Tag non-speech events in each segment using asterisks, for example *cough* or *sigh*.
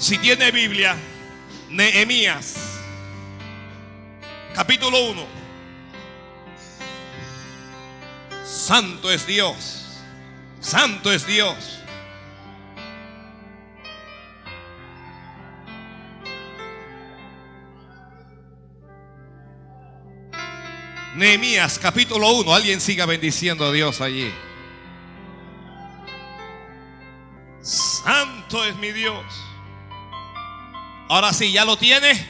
Si tiene Biblia, Nehemías, capítulo 1. Santo es Dios, santo es Dios. Nehemías capítulo 1. Alguien siga bendiciendo a Dios allí. Santo es mi Dios. Ahora sí, ¿ya lo tiene?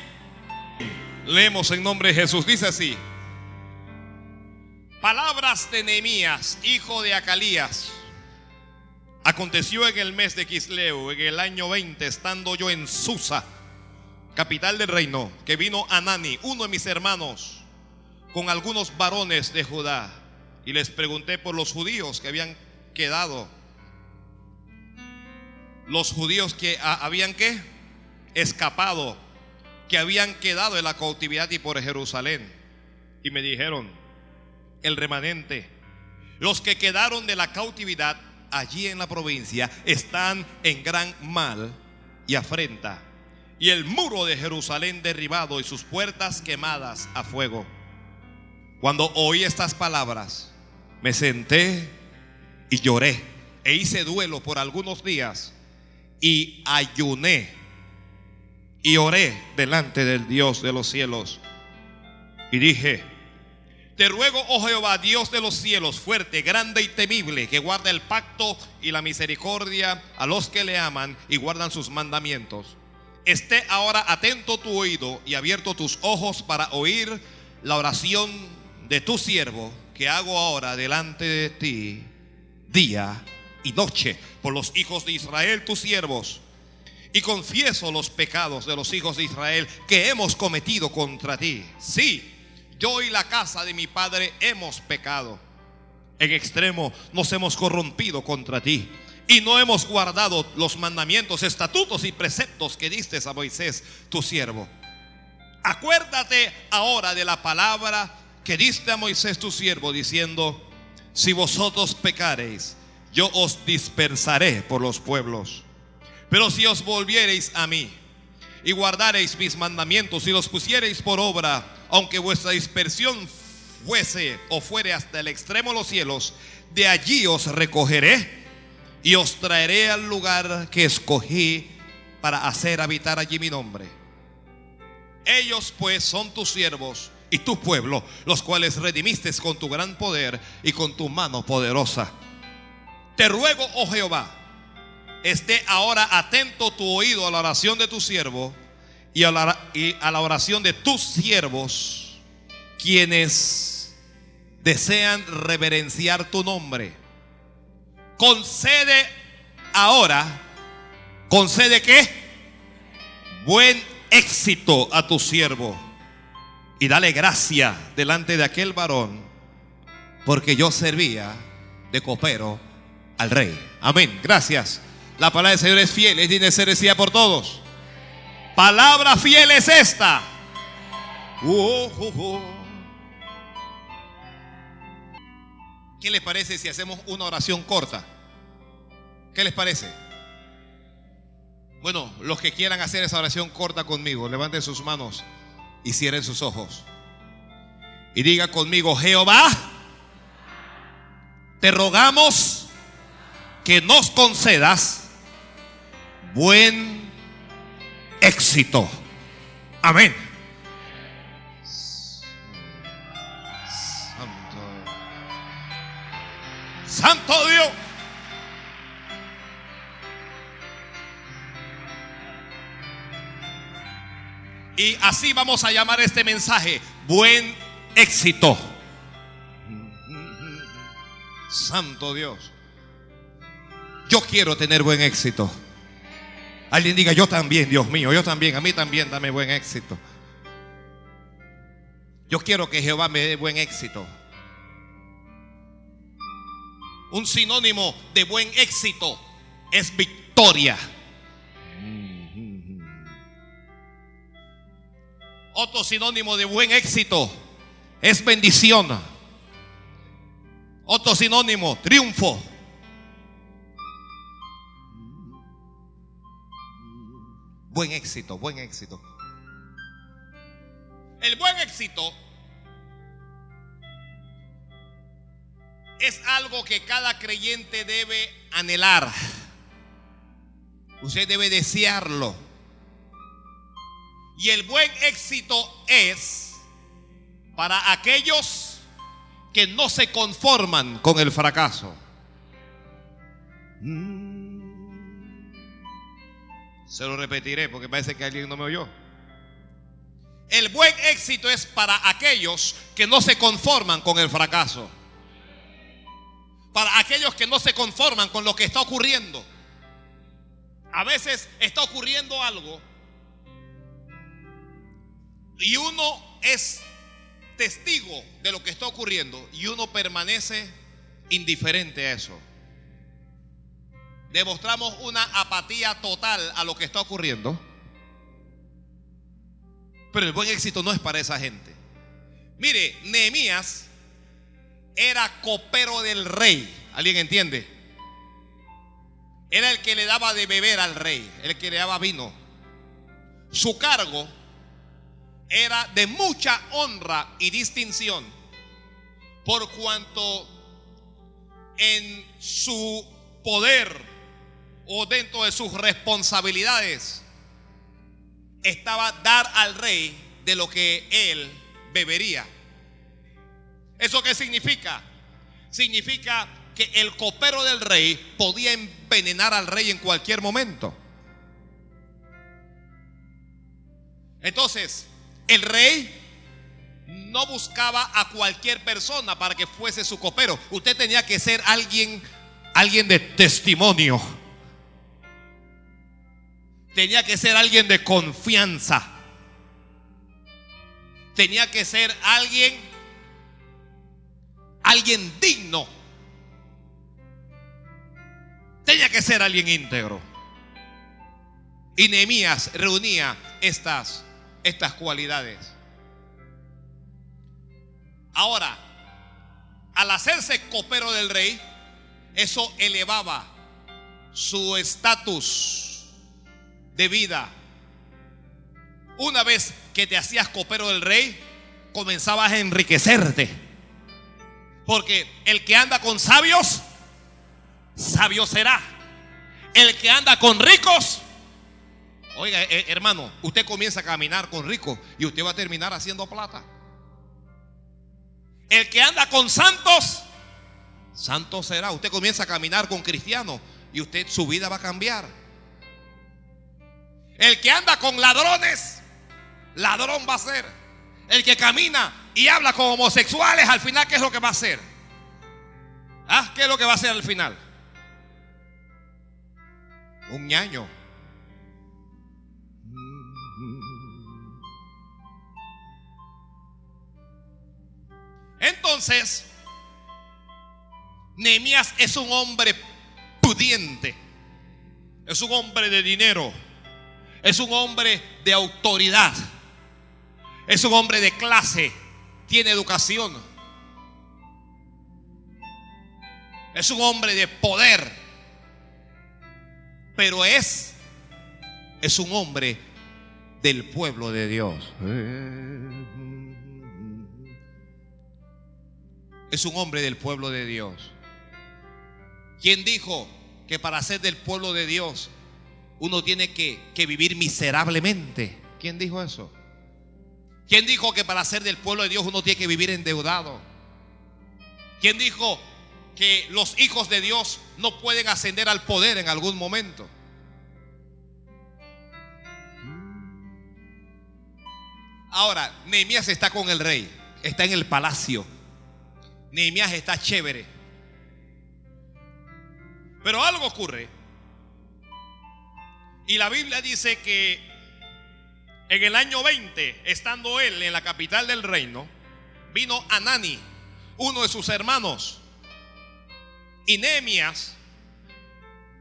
Leemos en nombre de Jesús. Dice así. Palabras de Nehemías, hijo de Acalías. Aconteció en el mes de Quisleu, en el año 20, estando yo en Susa, capital del reino, que vino Anani, uno de mis hermanos con algunos varones de Judá y les pregunté por los judíos que habían quedado. Los judíos que habían que escapado, que habían quedado en la cautividad y por Jerusalén. Y me dijeron, el remanente, los que quedaron de la cautividad allí en la provincia están en gran mal y afrenta. Y el muro de Jerusalén derribado y sus puertas quemadas a fuego. Cuando oí estas palabras, me senté y lloré e hice duelo por algunos días y ayuné y oré delante del Dios de los cielos y dije, te ruego, oh Jehová, Dios de los cielos, fuerte, grande y temible, que guarda el pacto y la misericordia a los que le aman y guardan sus mandamientos. Esté ahora atento tu oído y abierto tus ojos para oír la oración de tu siervo que hago ahora delante de ti día y noche por los hijos de Israel, tus siervos. Y confieso los pecados de los hijos de Israel que hemos cometido contra ti. Sí, yo y la casa de mi padre hemos pecado. En extremo nos hemos corrompido contra ti. Y no hemos guardado los mandamientos, estatutos y preceptos que diste a Moisés, tu siervo. Acuérdate ahora de la palabra que diste a Moisés tu siervo diciendo, si vosotros pecareis, yo os dispersaré por los pueblos. Pero si os volviereis a mí y guardareis mis mandamientos y los pusiereis por obra, aunque vuestra dispersión fuese o fuere hasta el extremo de los cielos, de allí os recogeré y os traeré al lugar que escogí para hacer habitar allí mi nombre. Ellos pues son tus siervos y tu pueblo, los cuales redimiste con tu gran poder y con tu mano poderosa. Te ruego, oh Jehová, esté ahora atento tu oído a la oración de tu siervo y a la, oración de tus siervos, quienes desean reverenciar tu nombre. Concede ahora, concede qué? Buen éxito a tu siervo y dale gracia delante de aquel varón, porque yo servía de copero al rey. Amén. Gracias. La palabra del Señor es fiel, es de ser decida por todos. Palabra fiel es esta. Uh, uh, uh. ¿Qué les parece si hacemos una oración corta? ¿Qué les parece? Bueno, los que quieran hacer esa oración corta conmigo, levanten sus manos y cierren sus ojos. Y diga conmigo, Jehová, te rogamos que nos concedas buen éxito. Amén. Santo, Santo Dios. Y así vamos a llamar este mensaje, buen éxito. Santo Dios. Yo quiero tener buen éxito. Alguien diga, yo también, Dios mío, yo también, a mí también dame buen éxito. Yo quiero que Jehová me dé buen éxito. Un sinónimo de buen éxito es victoria. Otro sinónimo de buen éxito es bendición. Otro sinónimo, triunfo. Buen éxito, buen éxito. El buen éxito es algo que cada creyente debe anhelar. Usted debe desearlo. Y el buen éxito es para aquellos que no se conforman con el fracaso. Se lo repetiré porque parece que alguien no me oyó. El buen éxito es para aquellos que no se conforman con el fracaso. Para aquellos que no se conforman con lo que está ocurriendo. A veces está ocurriendo algo y uno es testigo de lo que está ocurriendo y uno permanece indiferente a eso. Demostramos una apatía total a lo que está ocurriendo. Pero el buen éxito no es para esa gente. Mire, Nehemías era copero del rey. ¿Alguien entiende? Era el que le daba de beber al rey, el que le daba vino. Su cargo era de mucha honra y distinción, por cuanto en su poder o dentro de sus responsabilidades estaba dar al rey de lo que él bebería. ¿Eso qué significa? Significa que el copero del rey podía envenenar al rey en cualquier momento. Entonces, el rey no buscaba a cualquier persona para que fuese su copero. Usted tenía que ser alguien, alguien de testimonio. Tenía que ser alguien de confianza. Tenía que ser alguien, alguien digno. Tenía que ser alguien íntegro. Y Nehemías reunía estas, estas cualidades. Ahora, al hacerse copero del rey, eso elevaba su estatus de vida. Una vez que te hacías copero del rey, comenzabas a enriquecerte. Porque el que anda con sabios, sabio será. El que anda con ricos, oiga eh, hermano, usted comienza a caminar con ricos y usted va a terminar haciendo plata. El que anda con santos, santo será. Usted comienza a caminar con cristianos y usted su vida va a cambiar. El que anda con ladrones, ladrón va a ser. El que camina y habla con homosexuales, al final, ¿qué es lo que va a hacer? ¿Ah? ¿Qué es lo que va a hacer al final? Un ñaño. Entonces, Nehemías es un hombre pudiente, es un hombre de dinero es un hombre de autoridad. Es un hombre de clase. Tiene educación. Es un hombre de poder. Pero es es un hombre del pueblo de Dios. Es un hombre del pueblo de Dios. ¿Quién dijo que para ser del pueblo de Dios uno tiene que, vivir miserablemente. ¿Quién dijo eso? ¿Quién dijo que para ser del pueblo de Dios uno tiene que vivir endeudado? ¿Quién dijo que los hijos de Dios no pueden ascender al poder en algún momento? Ahora, Nehemías está con el rey, está en el palacio. Nehemías está chévere. Pero algo ocurre y la Biblia dice que en el año 20, estando él en la capital del reino, vino Anani, uno de sus hermanos. Y Nehemías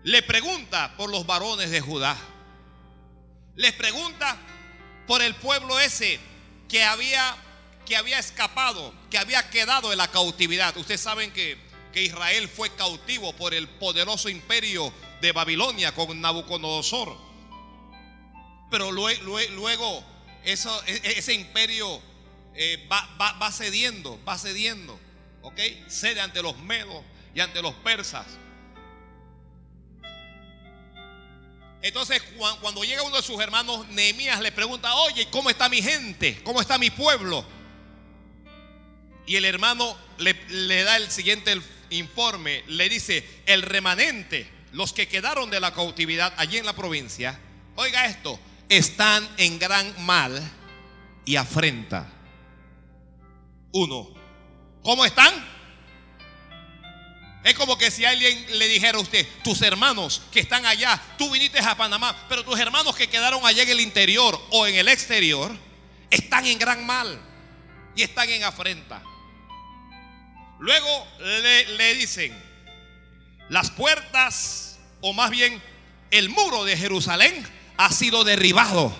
le pregunta por los varones de Judá. Les pregunta por el pueblo ese que había, que había escapado, que había quedado en la cautividad. Ustedes saben que, que Israel fue cautivo por el poderoso imperio de Babilonia con Nabucodonosor. Pero luego, e, e, ese imperio eh, va, va cediendo, va cediendo. ¿Ok? Cede ante los medos y ante los persas. Entonces, cuando llega uno de sus hermanos, Nehemías le pregunta, oye, ¿cómo está mi gente? ¿Cómo está mi pueblo? Y el hermano le, le da el siguiente informe, le dice, el remanente, los que quedaron de la cautividad allí en la provincia, oiga esto, están en gran mal y afrenta. Uno, ¿cómo están? Es como que si alguien le dijera a usted, tus hermanos que están allá, tú viniste a Panamá, pero tus hermanos que quedaron allá en el interior o en el exterior, están en gran mal y están en afrenta. Luego le, le dicen, las puertas, o más bien el muro de Jerusalén ha sido derribado.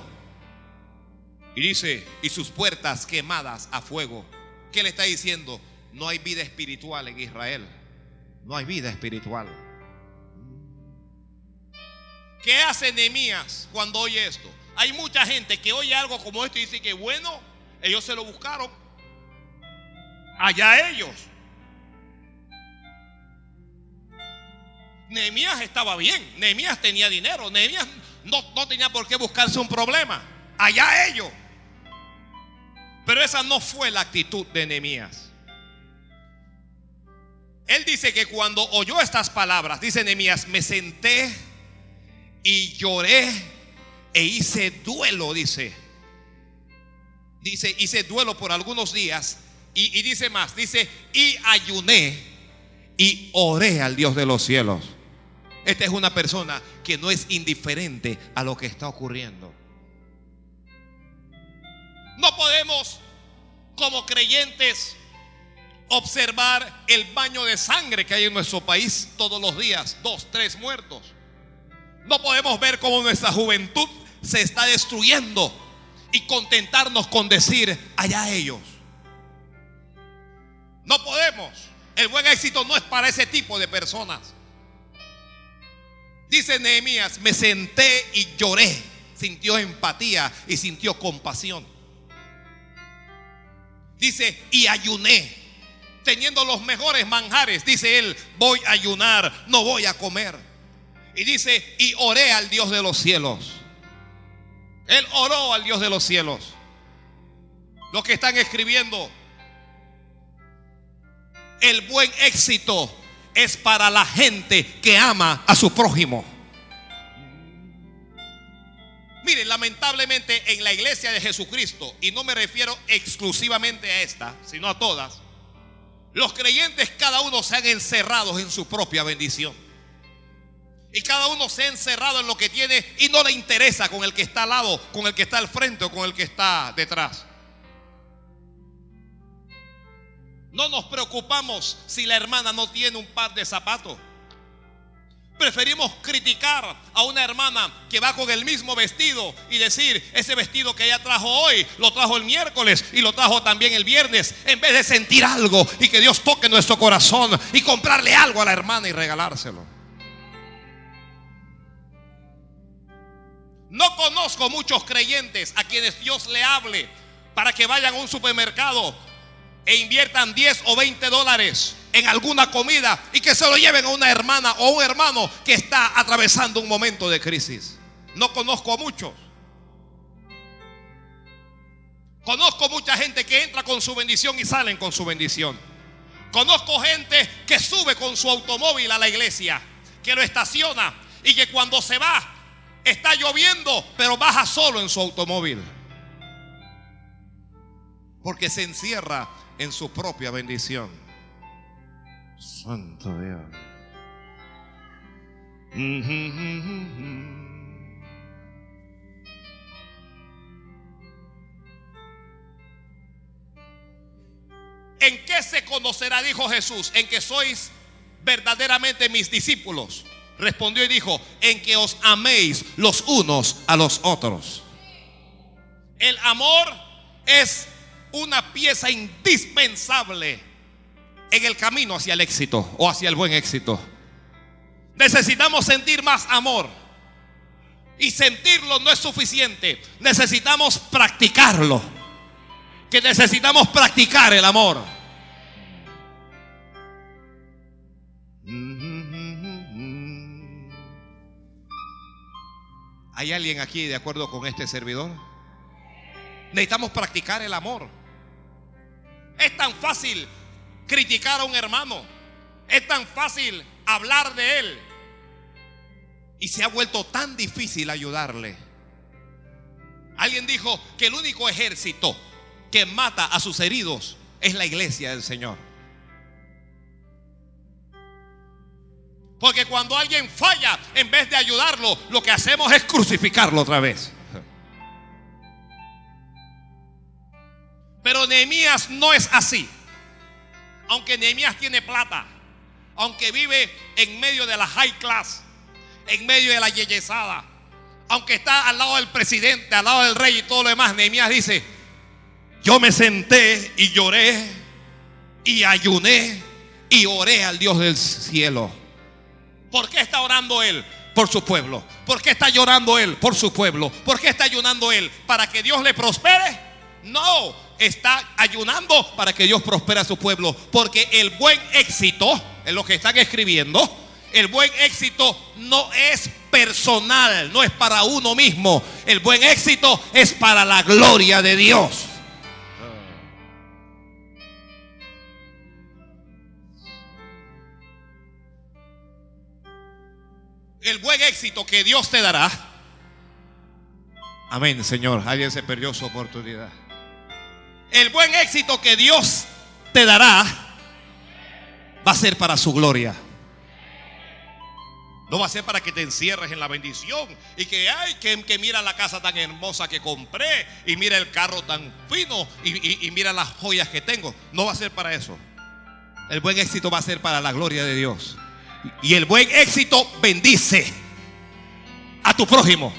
Y dice, y sus puertas quemadas a fuego. ¿Qué le está diciendo? No hay vida espiritual en Israel no hay vida espiritual. ¿Qué hace Nehemías cuando oye esto? Hay mucha gente que oye algo como esto y dice que bueno, ellos se lo buscaron. Allá ellos. Nehemías estaba bien, Nehemías tenía dinero, Nehemías no, no tenía por qué buscarse un problema. Allá ellos. Pero esa no fue la actitud de Nehemías. Él dice que cuando oyó estas palabras, dice Nehemías, me senté y lloré e hice duelo, dice. Dice, hice duelo por algunos días y, y dice más, dice, y ayuné y oré al Dios de los cielos. Esta es una persona que no es indiferente a lo que está ocurriendo. No podemos como creyentes observar el baño de sangre que hay en nuestro país todos los días, dos, tres muertos. No podemos ver cómo nuestra juventud se está destruyendo y contentarnos con decir, allá ellos. No podemos. El buen éxito no es para ese tipo de personas. Dice Nehemías, me senté y lloré. Sintió empatía y sintió compasión. Dice, y ayuné teniendo los mejores manjares, dice él, voy a ayunar, no voy a comer. Y dice, y oré al Dios de los cielos. Él oró al Dios de los cielos. Los que están escribiendo, el buen éxito es para la gente que ama a su prójimo. Mire, lamentablemente en la iglesia de Jesucristo, y no me refiero exclusivamente a esta, sino a todas, los creyentes cada uno se han encerrado en su propia bendición. Y cada uno se ha encerrado en lo que tiene y no le interesa con el que está al lado, con el que está al frente o con el que está detrás. No nos preocupamos si la hermana no tiene un par de zapatos. Preferimos criticar a una hermana que va con el mismo vestido y decir, ese vestido que ella trajo hoy, lo trajo el miércoles y lo trajo también el viernes, en vez de sentir algo y que Dios toque nuestro corazón y comprarle algo a la hermana y regalárselo. No conozco muchos creyentes a quienes Dios le hable para que vayan a un supermercado e inviertan 10 o 20 dólares en alguna comida y que se lo lleven a una hermana o un hermano que está atravesando un momento de crisis. No conozco a muchos. Conozco mucha gente que entra con su bendición y salen con su bendición. Conozco gente que sube con su automóvil a la iglesia, que lo estaciona y que cuando se va está lloviendo, pero baja solo en su automóvil. Porque se encierra en su propia bendición. Santo Dios. ¿En qué se conocerá, dijo Jesús, en que sois verdaderamente mis discípulos? Respondió y dijo, en que os améis los unos a los otros. El amor es una pieza indispensable en el camino hacia el éxito o hacia el buen éxito. Necesitamos sentir más amor. Y sentirlo no es suficiente. Necesitamos practicarlo. Que necesitamos practicar el amor. ¿Hay alguien aquí de acuerdo con este servidor? Necesitamos practicar el amor. Es tan fácil criticar a un hermano. Es tan fácil hablar de él. Y se ha vuelto tan difícil ayudarle. Alguien dijo que el único ejército que mata a sus heridos es la iglesia del Señor. Porque cuando alguien falla, en vez de ayudarlo, lo que hacemos es crucificarlo otra vez. Pero Nehemías no es así. Aunque Nehemías tiene plata, aunque vive en medio de la high class, en medio de la yeyesada, aunque está al lado del presidente, al lado del rey y todo lo demás, Nehemías dice, yo me senté y lloré y ayuné y oré al Dios del cielo. ¿Por qué está orando él? Por su pueblo. ¿Por qué está llorando él? Por su pueblo. ¿Por qué está ayunando él? ¿Para que Dios le prospere? No, está ayunando para que Dios prospere a su pueblo. Porque el buen éxito, en lo que están escribiendo, el buen éxito no es personal, no es para uno mismo. El buen éxito es para la gloria de Dios. el buen éxito que Dios te dará. Amén, Señor. Alguien se perdió su oportunidad. El buen éxito que Dios te dará va a ser para su gloria. No va a ser para que te encierres en la bendición y que, ay, que, mira la casa tan hermosa que compré y mira el carro tan fino y, y mira las joyas que tengo. No va a ser para eso. El buen éxito va a ser para la gloria de Dios. Y el buen éxito bendice a tu prójimo.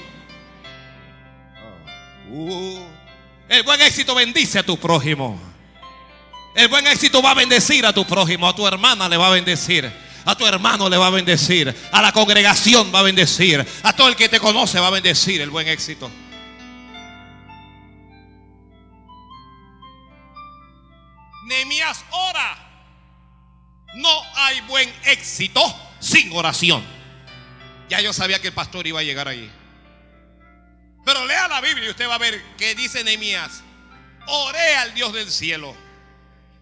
Uh. El buen éxito bendice a tu prójimo. El buen éxito va a bendecir a tu prójimo, a tu hermana le va a bendecir. A tu hermano le va a bendecir. A la congregación va a bendecir. A todo el que te conoce va a bendecir el buen éxito. Nehemías ora. No hay buen éxito sin oración. Ya yo sabía que el pastor iba a llegar allí. Pero lea la Biblia y usted va a ver que dice Nehemías, oré al Dios del cielo.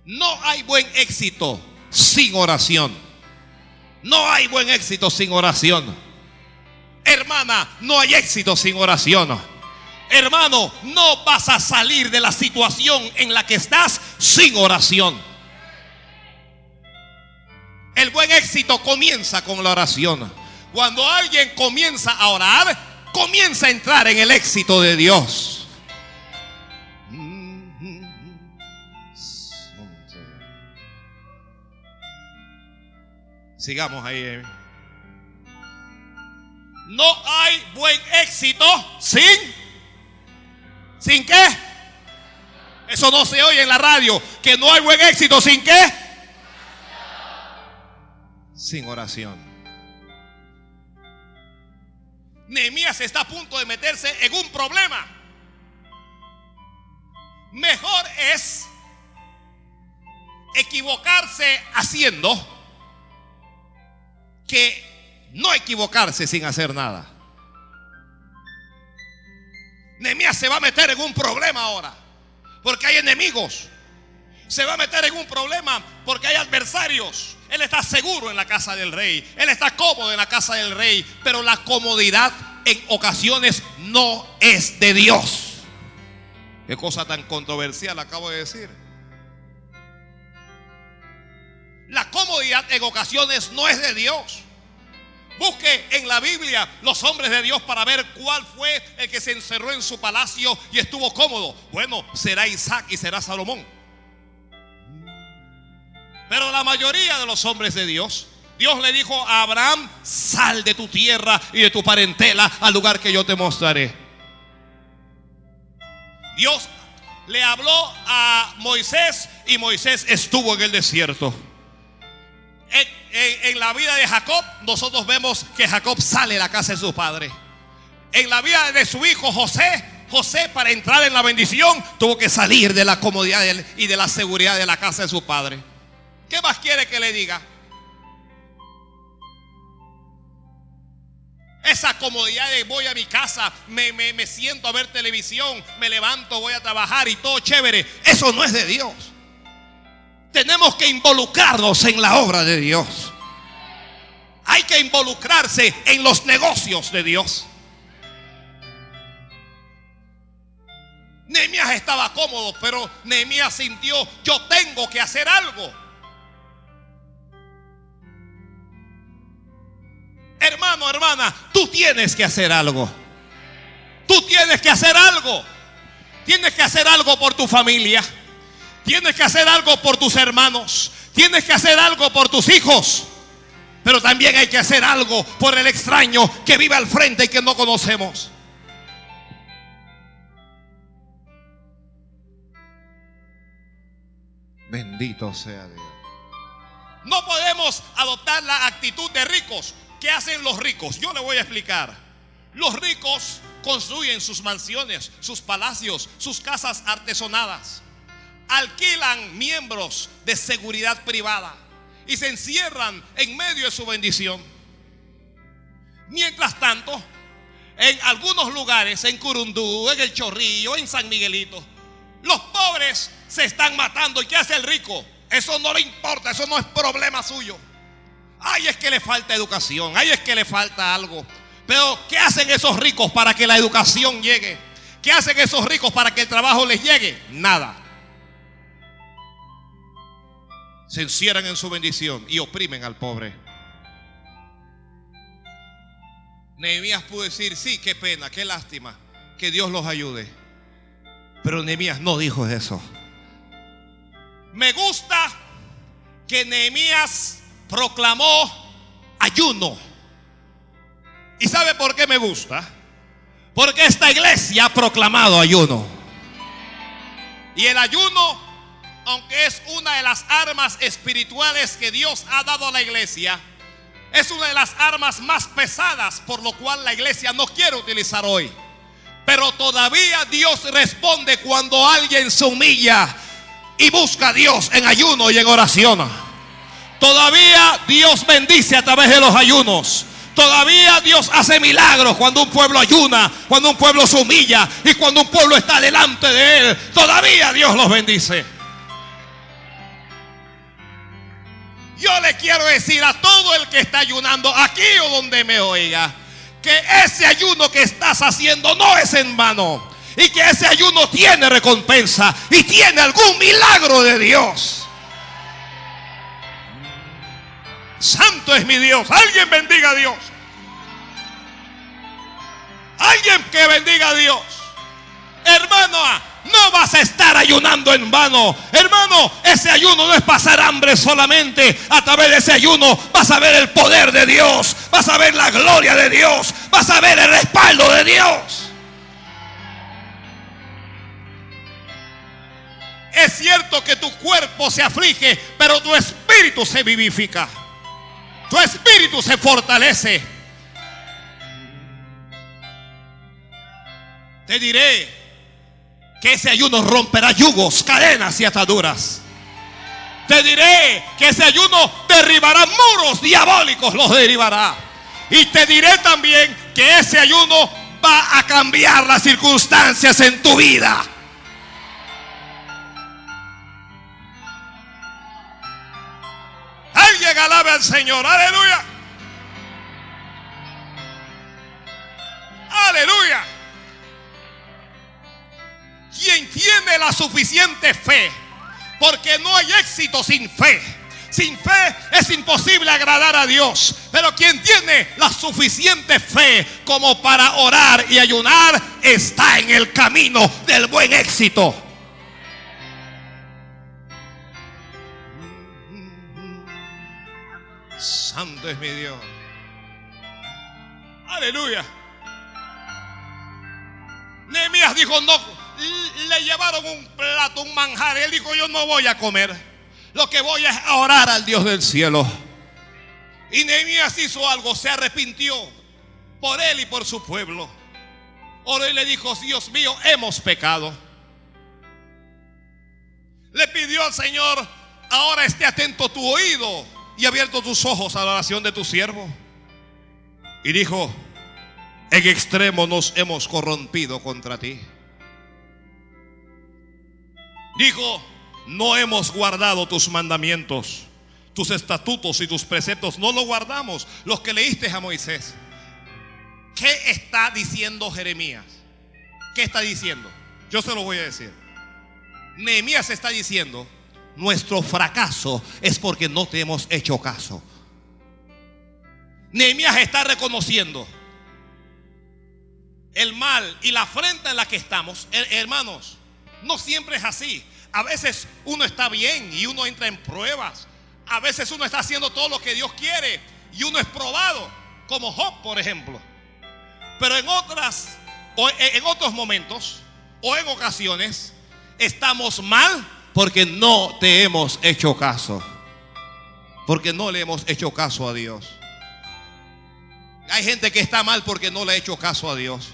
No hay buen éxito sin oración. No hay buen éxito sin oración. Hermana, no hay éxito sin oración. Hermano, no vas a salir de la situación en la que estás sin oración. El buen éxito comienza con la oración. Cuando alguien comienza a orar, comienza a entrar en el éxito de Dios. Sigamos ahí. Eh. No hay buen éxito sin... ¿Sin qué? Eso no se oye en la radio. Que no hay buen éxito sin qué? sin oración. Nehemías está a punto de meterse en un problema. Mejor es equivocarse haciendo que no equivocarse sin hacer nada. Nehemías se va a meter en un problema ahora, porque hay enemigos. Se va a meter en un problema porque hay adversarios. Él está seguro en la casa del rey. Él está cómodo en la casa del rey. Pero la comodidad en ocasiones no es de Dios. Qué cosa tan controversial acabo de decir. La comodidad en ocasiones no es de Dios. Busque en la Biblia los hombres de Dios para ver cuál fue el que se encerró en su palacio y estuvo cómodo. Bueno, será Isaac y será Salomón. Pero la mayoría de los hombres de Dios, Dios le dijo a Abraham, sal de tu tierra y de tu parentela al lugar que yo te mostraré. Dios le habló a Moisés y Moisés estuvo en el desierto. En, la vida de Jacob, nosotros vemos que Jacob sale de la casa de su padre. en la vida de su hijo José, José para entrar en la bendición tuvo que salir de la comodidad y de la seguridad de la casa de su padre. ¿Qué más quiere que le diga? Esa comodidad de voy a mi casa, me, me, siento a ver televisión, me levanto, voy a trabajar y todo chévere. Eso no es de Dios. Tenemos que involucrarnos en la obra de Dios. Hay que involucrarse en los negocios de Dios. Nehemías estaba cómodo, pero Nehemías sintió, yo tengo que hacer algo. Hermano, hermana, tú tienes que hacer algo. Tú tienes que hacer algo. Tienes que hacer algo por tu familia. Tienes que hacer algo por tus hermanos. Tienes que hacer algo por tus hijos. Pero también hay que hacer algo por el extraño que vive al frente y que no conocemos. Bendito sea Dios. No podemos adoptar la actitud de ricos. ¿Qué hacen los ricos? Yo le voy a explicar. Los ricos construyen sus mansiones, sus palacios, sus casas artesonadas. Alquilan miembros de seguridad privada y se encierran en medio de su bendición. Mientras tanto, en algunos lugares, en Curundú, en El Chorrillo, en San Miguelito, los pobres se están matando. ¿Y qué hace el rico? Eso no le importa, eso no es problema suyo. Ay, es que le falta educación, ay, es que le falta algo. Pero, ¿qué hacen esos ricos para que la educación llegue? ¿Qué hacen esos ricos para que el trabajo les llegue? Nada. Se encierran en su bendición y oprimen al pobre. Nehemías pudo decir, sí, qué pena, qué lástima, que Dios los ayude. Pero Nehemías no dijo eso. Me gusta que Nehemías proclamó ayuno. ¿Y sabe por qué me gusta? Porque esta iglesia ha proclamado ayuno. Y el ayuno, aunque es una de las armas espirituales que Dios ha dado a la iglesia, es una de las armas más pesadas por lo cual la iglesia no quiere utilizar hoy. Pero todavía Dios responde cuando alguien se humilla y busca a Dios en ayuno y en oración. Todavía Dios bendice a través de los ayunos. Todavía Dios hace milagros cuando un pueblo ayuna, cuando un pueblo se humilla y cuando un pueblo está delante de Él. Todavía Dios los bendice. Yo le quiero decir a todo el que está ayunando, aquí o donde me oiga, que ese ayuno que estás haciendo no es en vano. Y que ese ayuno tiene recompensa y tiene algún milagro de Dios. Santo es mi Dios. Alguien bendiga a Dios. Alguien que bendiga a Dios. Hermano, no vas a estar ayunando en vano. Hermano, ese ayuno no es pasar hambre solamente. A través de ese ayuno vas a ver el poder de Dios. Vas a ver la gloria de Dios. Vas a ver el respaldo de Dios. Es cierto que tu cuerpo se aflige, pero tu espíritu se vivifica. Tu espíritu se fortalece. Te diré que ese ayuno romperá yugos, cadenas y ataduras. Te diré que ese ayuno derribará muros diabólicos, los derribará. Y te diré también que ese ayuno va a cambiar las circunstancias en tu vida. Alguien alabe al Señor, aleluya. Aleluya. Quien tiene la suficiente fe, porque no hay éxito sin fe. Sin fe es imposible agradar a Dios. Pero quien tiene la suficiente fe como para orar y ayunar está en el camino del buen éxito. Santo es mi Dios. Aleluya. Nehemías dijo, no, le llevaron un plato, un manjar. Él dijo, yo no voy a comer. Lo que voy es a orar al Dios del cielo. Y Nehemías hizo algo, se arrepintió por él y por su pueblo. oró y le dijo, Dios mío, hemos pecado. Le pidió al Señor, ahora esté atento tu oído y abierto tus ojos a la oración de tu siervo. Y dijo, en extremo nos hemos corrompido contra ti. Dijo, no hemos guardado tus mandamientos, tus estatutos y tus preceptos. No los guardamos, los que leíste a Moisés. ¿Qué está diciendo Jeremías? ¿Qué está diciendo? Yo se lo voy a decir. Nehemías está diciendo, nuestro fracaso es porque no te hemos hecho caso. Nehemías está reconociendo el mal y la afrenta en la que estamos. Hermanos, no siempre es así. A veces uno está bien y uno entra en pruebas. A veces uno está haciendo todo lo que Dios quiere y uno es probado, como Job, por ejemplo. Pero en otras o en otros momentos o en ocasiones estamos mal porque no te hemos hecho caso. Porque no le hemos hecho caso a Dios. Hay gente que está mal porque no le ha hecho caso a Dios.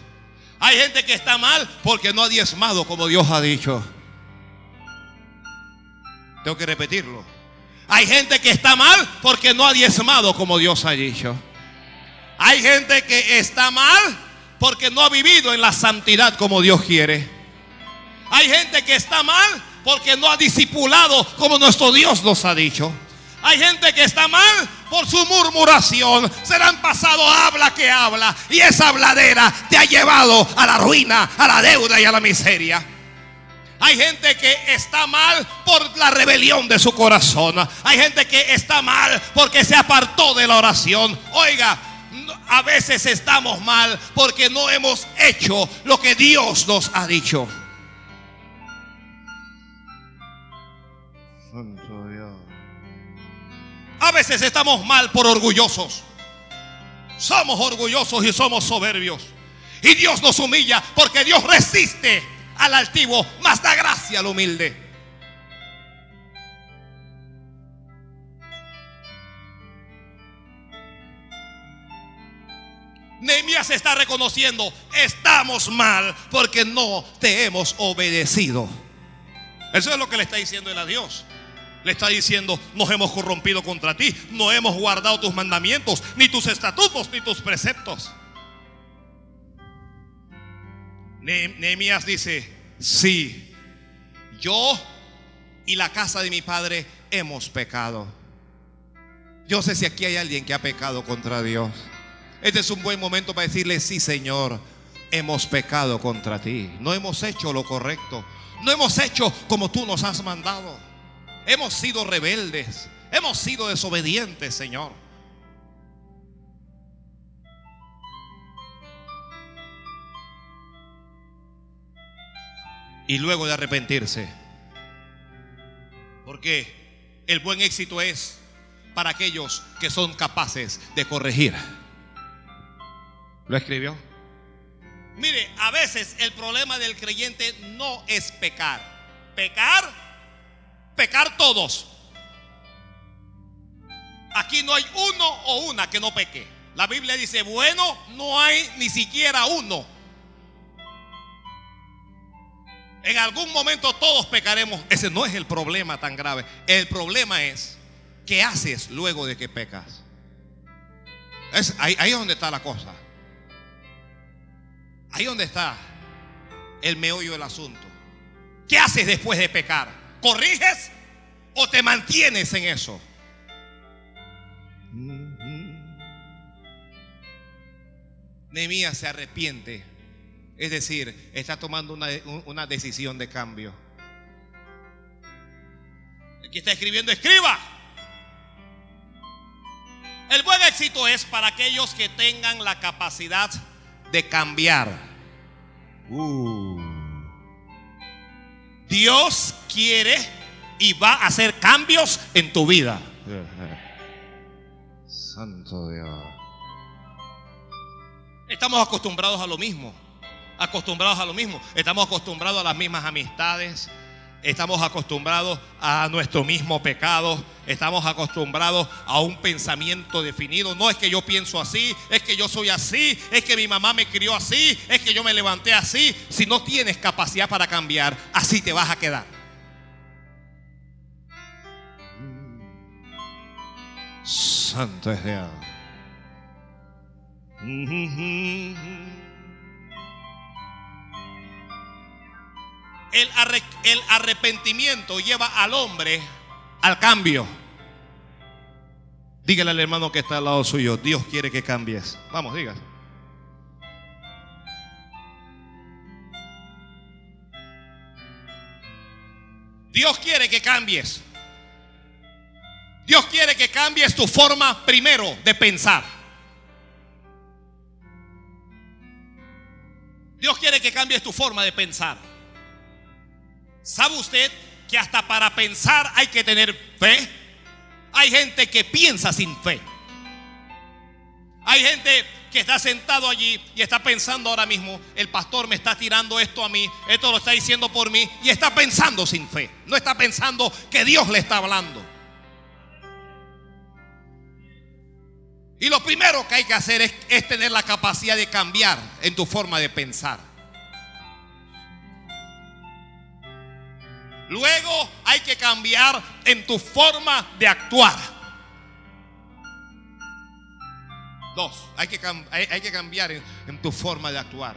Hay gente que está mal porque no ha diezmado como Dios ha dicho. Tengo que repetirlo. Hay gente que está mal porque no ha diezmado como Dios ha dicho. Hay gente que está mal porque no ha vivido en la santidad como Dios quiere. Hay gente que está mal porque no ha discipulado como nuestro Dios nos ha dicho. Hay gente que está mal por su murmuración. Serán pasado habla que habla. Y esa habladera te ha llevado a la ruina, a la deuda y a la miseria. Hay gente que está mal por la rebelión de su corazón. Hay gente que está mal porque se apartó de la oración. Oiga, a veces estamos mal porque no hemos hecho lo que Dios nos ha dicho. A veces estamos mal por orgullosos. Somos orgullosos y somos soberbios. Y Dios nos humilla porque Dios resiste al altivo, más da gracia al humilde. Nehemías está reconociendo, estamos mal porque no te hemos obedecido. Eso es lo que le está diciendo él a Dios. Le está diciendo, nos hemos corrompido contra ti, no hemos guardado tus mandamientos, ni tus estatutos, ni tus preceptos. Nehemías dice, sí, yo y la casa de mi padre hemos pecado. Yo sé si aquí hay alguien que ha pecado contra Dios. Este es un buen momento para decirle, sí Señor, hemos pecado contra ti. No hemos hecho lo correcto. No hemos hecho como tú nos has mandado. Hemos sido rebeldes. Hemos sido desobedientes, Señor. Y luego de arrepentirse. Porque el buen éxito es para aquellos que son capaces de corregir. ¿Lo escribió? Mire, a veces el problema del creyente no es pecar. Pecar pecar todos. Aquí no hay uno o una que no peque. La Biblia dice, bueno, no hay ni siquiera uno. En algún momento todos pecaremos. Ese no es el problema tan grave. El problema es, ¿qué haces luego de que pecas? Ahí, ahí es donde está la cosa. Ahí es donde está el meollo del asunto. ¿Qué haces después de pecar? ¿Corriges o te mantienes en eso? Nehemías se arrepiente. Es decir, está tomando una, una decisión de cambio. El que está escribiendo, escriba. El buen éxito es para aquellos que tengan la capacidad de cambiar. Uh. Dios quiere y va a hacer cambios en tu vida. Santo Dios. Estamos acostumbrados a lo mismo. Acostumbrados a lo mismo. Estamos acostumbrados a las mismas amistades. Estamos acostumbrados a nuestro mismo pecado. Estamos acostumbrados a un pensamiento definido. No es que yo pienso así, es que yo soy así, es que mi mamá me crió así, es que yo me levanté así. Si no tienes capacidad para cambiar, así te vas a quedar. Santo es Dios. El, arrepentimiento lleva al hombre al cambio. Dígale al hermano que está al lado suyo, Dios quiere que cambies. Vamos, diga. Dios quiere que cambies. Dios quiere que cambies tu forma primero de pensar. Dios quiere que cambies tu forma de pensar. ¿Sabe usted que hasta para pensar hay que tener fe? Hay gente que piensa sin fe. Hay gente que está sentado allí y está pensando ahora mismo, el pastor me está tirando esto a mí, esto lo está diciendo por mí y está pensando sin fe. No está pensando que Dios le está hablando. Y lo primero que hay que hacer es, es tener la capacidad de cambiar en tu forma de pensar. Luego hay que cambiar en tu forma de actuar. Dos, hay que, cambiar en, tu forma de actuar.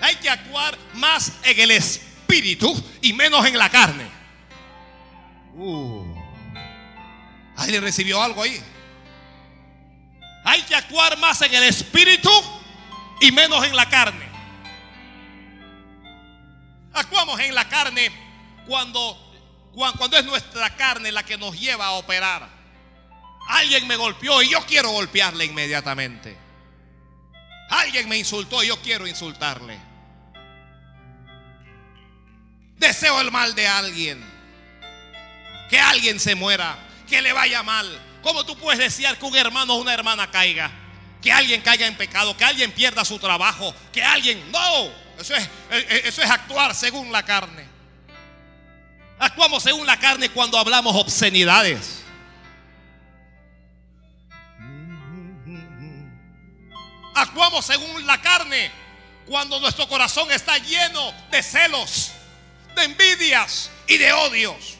Hay que actuar más en el espíritu y menos en la carne. Uh. ¿Alguien recibió algo ahí? Hay que actuar más en el espíritu y menos en la carne. Actuamos en la carne cuando, cuando es nuestra carne la que nos lleva a operar. Alguien me golpeó y yo quiero golpearle inmediatamente. Alguien me insultó y yo quiero insultarle. Deseo el mal de alguien. Que alguien se muera, que le vaya mal. ¿Cómo tú puedes desear que un hermano o una hermana caiga? Que alguien caiga en pecado, que alguien pierda su trabajo, que alguien... No, eso es, eh, eh, eso es actuar según la carne. Actuamos según la carne cuando hablamos obscenidades. Actuamos según la carne cuando nuestro corazón está lleno de celos, de envidias y de odios.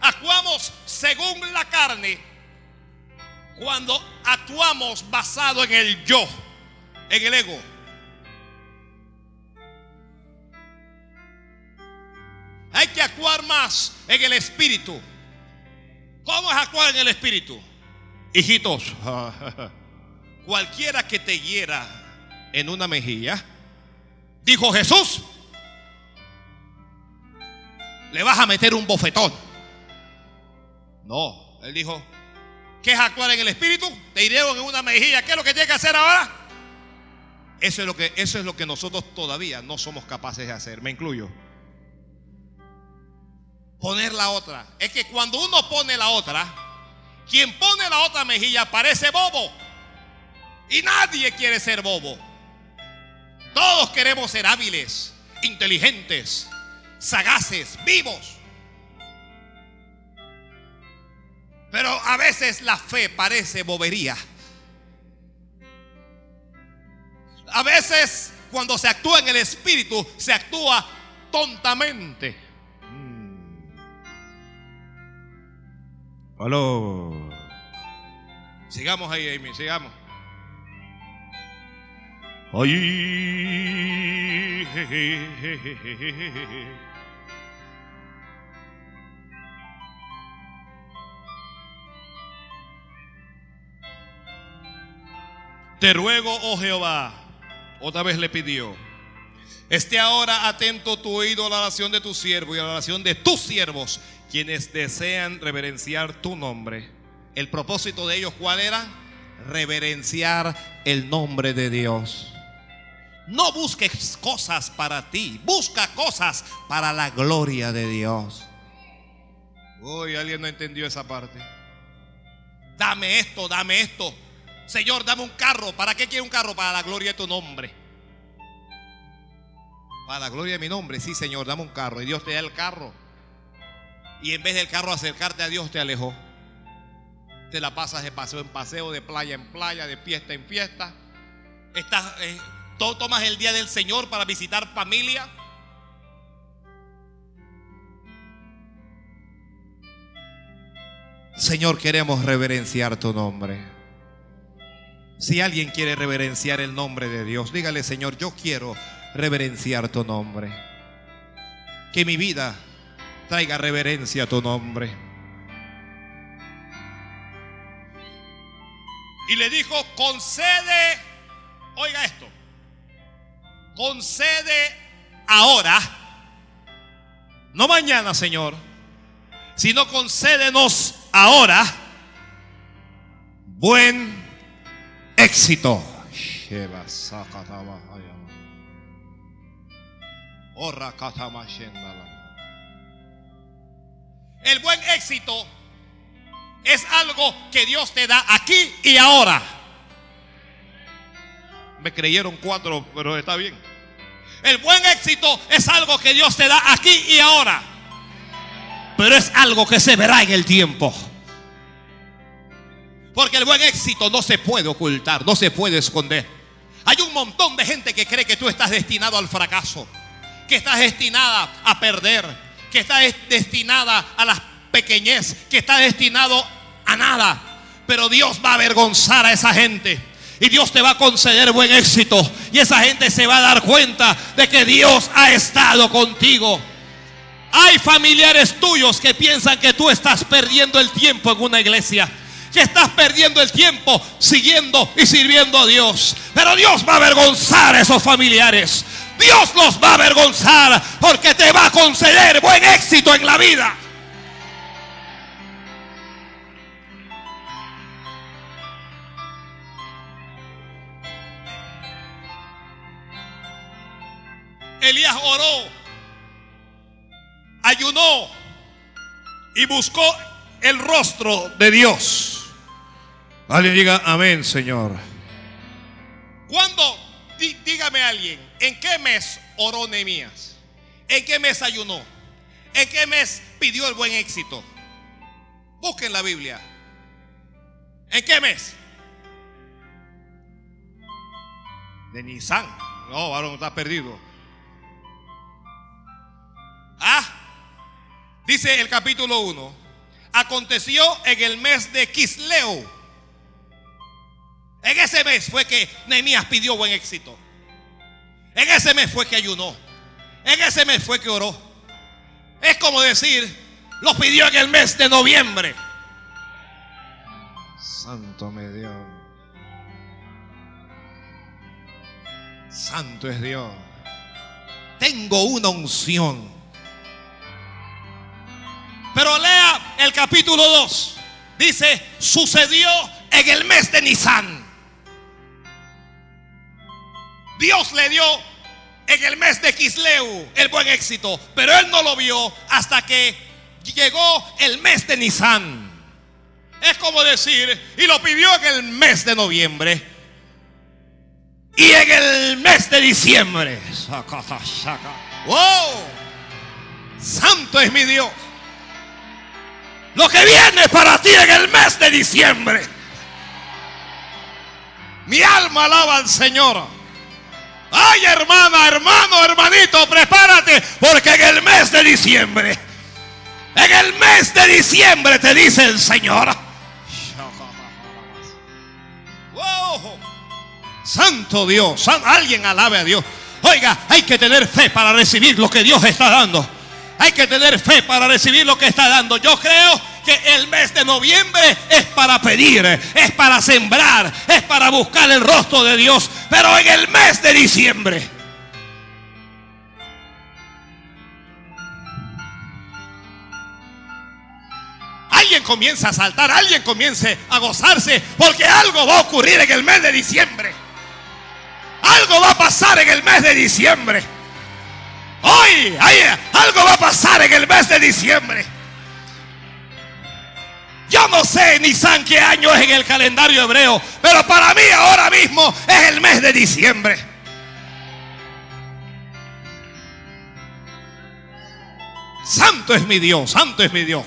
Actuamos según la carne cuando actuamos basado en el yo en el ego. Hay que actuar más en el espíritu. ¿Cómo es actuar en el espíritu? Hijitos, *laughs* cualquiera que te hiera en una mejilla, dijo Jesús, le vas a meter un bofetón. No, él dijo, ¿qué es actuar en el espíritu? Te iré en una mejilla. ¿Qué es lo que tiene que hacer ahora? Eso es lo que, eso es lo que nosotros todavía no somos capaces de hacer, me incluyo. Poner la otra. Es que cuando uno pone la otra, quien pone la otra mejilla parece bobo. Y nadie quiere ser bobo. Todos queremos ser hábiles, inteligentes, sagaces, vivos. Pero a veces la fe parece bobería. A veces cuando se actúa en el espíritu, se actúa tontamente. Hola. Sigamos ahí, Amy, sigamos. Ay, Te ruego, oh Jehová, otra vez le pidió, esté ahora atento tu oído a la oración de tu siervo y a la oración de tus siervos, quienes desean reverenciar tu nombre. El propósito de ellos, ¿cuál era? Reverenciar el nombre de Dios. No busques cosas para ti, busca cosas para la gloria de Dios. Uy, alguien no entendió esa parte. Dame esto, dame esto. Señor, dame un carro. ¿Para qué quiere un carro? Para la gloria de tu nombre. Para la gloria de mi nombre, sí, Señor, dame un carro. Y Dios te da el carro. Y en vez del carro acercarte a Dios, te alejó. Te la pasas de paseo en paseo, de playa en playa, de fiesta en fiesta. Estás, eh, tú tomas el día del Señor para visitar familia. Señor, queremos reverenciar tu nombre. Si alguien quiere reverenciar el nombre de Dios, dígale, Señor, yo quiero reverenciar tu nombre. Que mi vida traiga reverencia a tu nombre. Y le dijo, concede, oiga esto, concede ahora, no mañana, Señor, sino concédenos ahora buen éxito. El buen éxito es algo que Dios te da aquí y ahora. Me creyeron cuatro, pero está bien. El buen éxito es algo que Dios te da aquí y ahora. Pero es algo que se verá en el tiempo. Porque el buen éxito no se puede ocultar, no se puede esconder. Hay un montón de gente que cree que tú estás destinado al fracaso, que estás destinada a perder, que estás destinada a la pequeñez, que estás destinado a nada. Pero Dios va a avergonzar a esa gente. Y Dios te va a conceder buen éxito. Y esa gente se va a dar cuenta de que Dios ha estado contigo. Hay familiares tuyos que piensan que tú estás perdiendo el tiempo en una iglesia que estás perdiendo el tiempo siguiendo y sirviendo a Dios. Pero Dios va a avergonzar a esos familiares. Dios los va a avergonzar porque te va a conceder buen éxito en la vida. Elías oró, ayunó y buscó el rostro de Dios. Alguien diga amén, Señor. ¿Cuándo? dígame alguien, ¿en qué mes oró Nehemías? ¿En qué mes ayunó? ¿En qué mes pidió el buen éxito? Busquen la Biblia. ¿En qué mes? De Nisan. No, varón, está perdido. Ah, dice el capítulo 1. Aconteció en el mes de Quisleo en ese mes fue que Nehemías pidió buen éxito. En ese mes fue que ayunó. En ese mes fue que oró. Es como decir, lo pidió en el mes de noviembre. Santo me Dios. Santo es Dios. Tengo una unción. Pero lea el capítulo 2. Dice, sucedió en el mes de Nisan. Dios le dio en el mes de Kisleu el buen éxito, pero él no lo vio hasta que llegó el mes de Nisan. Es como decir, y lo pidió en el mes de noviembre y en el mes de diciembre. ¡Wow! Santo es mi Dios. Lo que viene para ti en el mes de diciembre. Mi alma alaba al Señor. Ay, hermana, hermano, hermanito, prepárate, porque en el mes de diciembre, en el mes de diciembre te dice el Señor. Santo Dios, alguien alabe a Dios. Oiga, hay que tener fe para recibir lo que Dios está dando. Hay que tener fe para recibir lo que está dando. Yo creo que el mes de noviembre es para pedir, es para sembrar, es para buscar el rostro de Dios. Pero en el mes de diciembre. Alguien comienza a saltar, alguien comience a gozarse, porque algo va a ocurrir en el mes de diciembre. Algo va a pasar en el mes de diciembre. Hoy, algo va a pasar en el mes de diciembre. Yo no sé ni san qué año es en el calendario hebreo, pero para mí ahora mismo es el mes de diciembre. Santo es mi Dios, santo es mi Dios.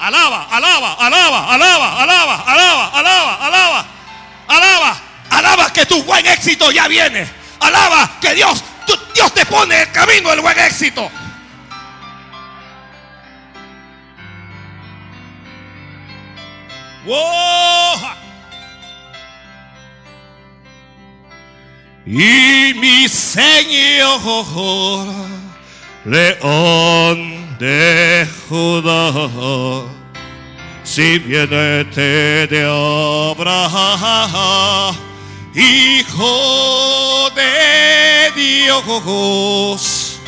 Alaba, alaba, alaba, alaba, alaba, alaba, alaba, alaba, alaba, alaba que tu buen éxito ya viene. Alaba que Dios, Dios te pone el camino del buen éxito. Y mi Señor, león de Judá, si viene te de Abraham, hijo de Dios,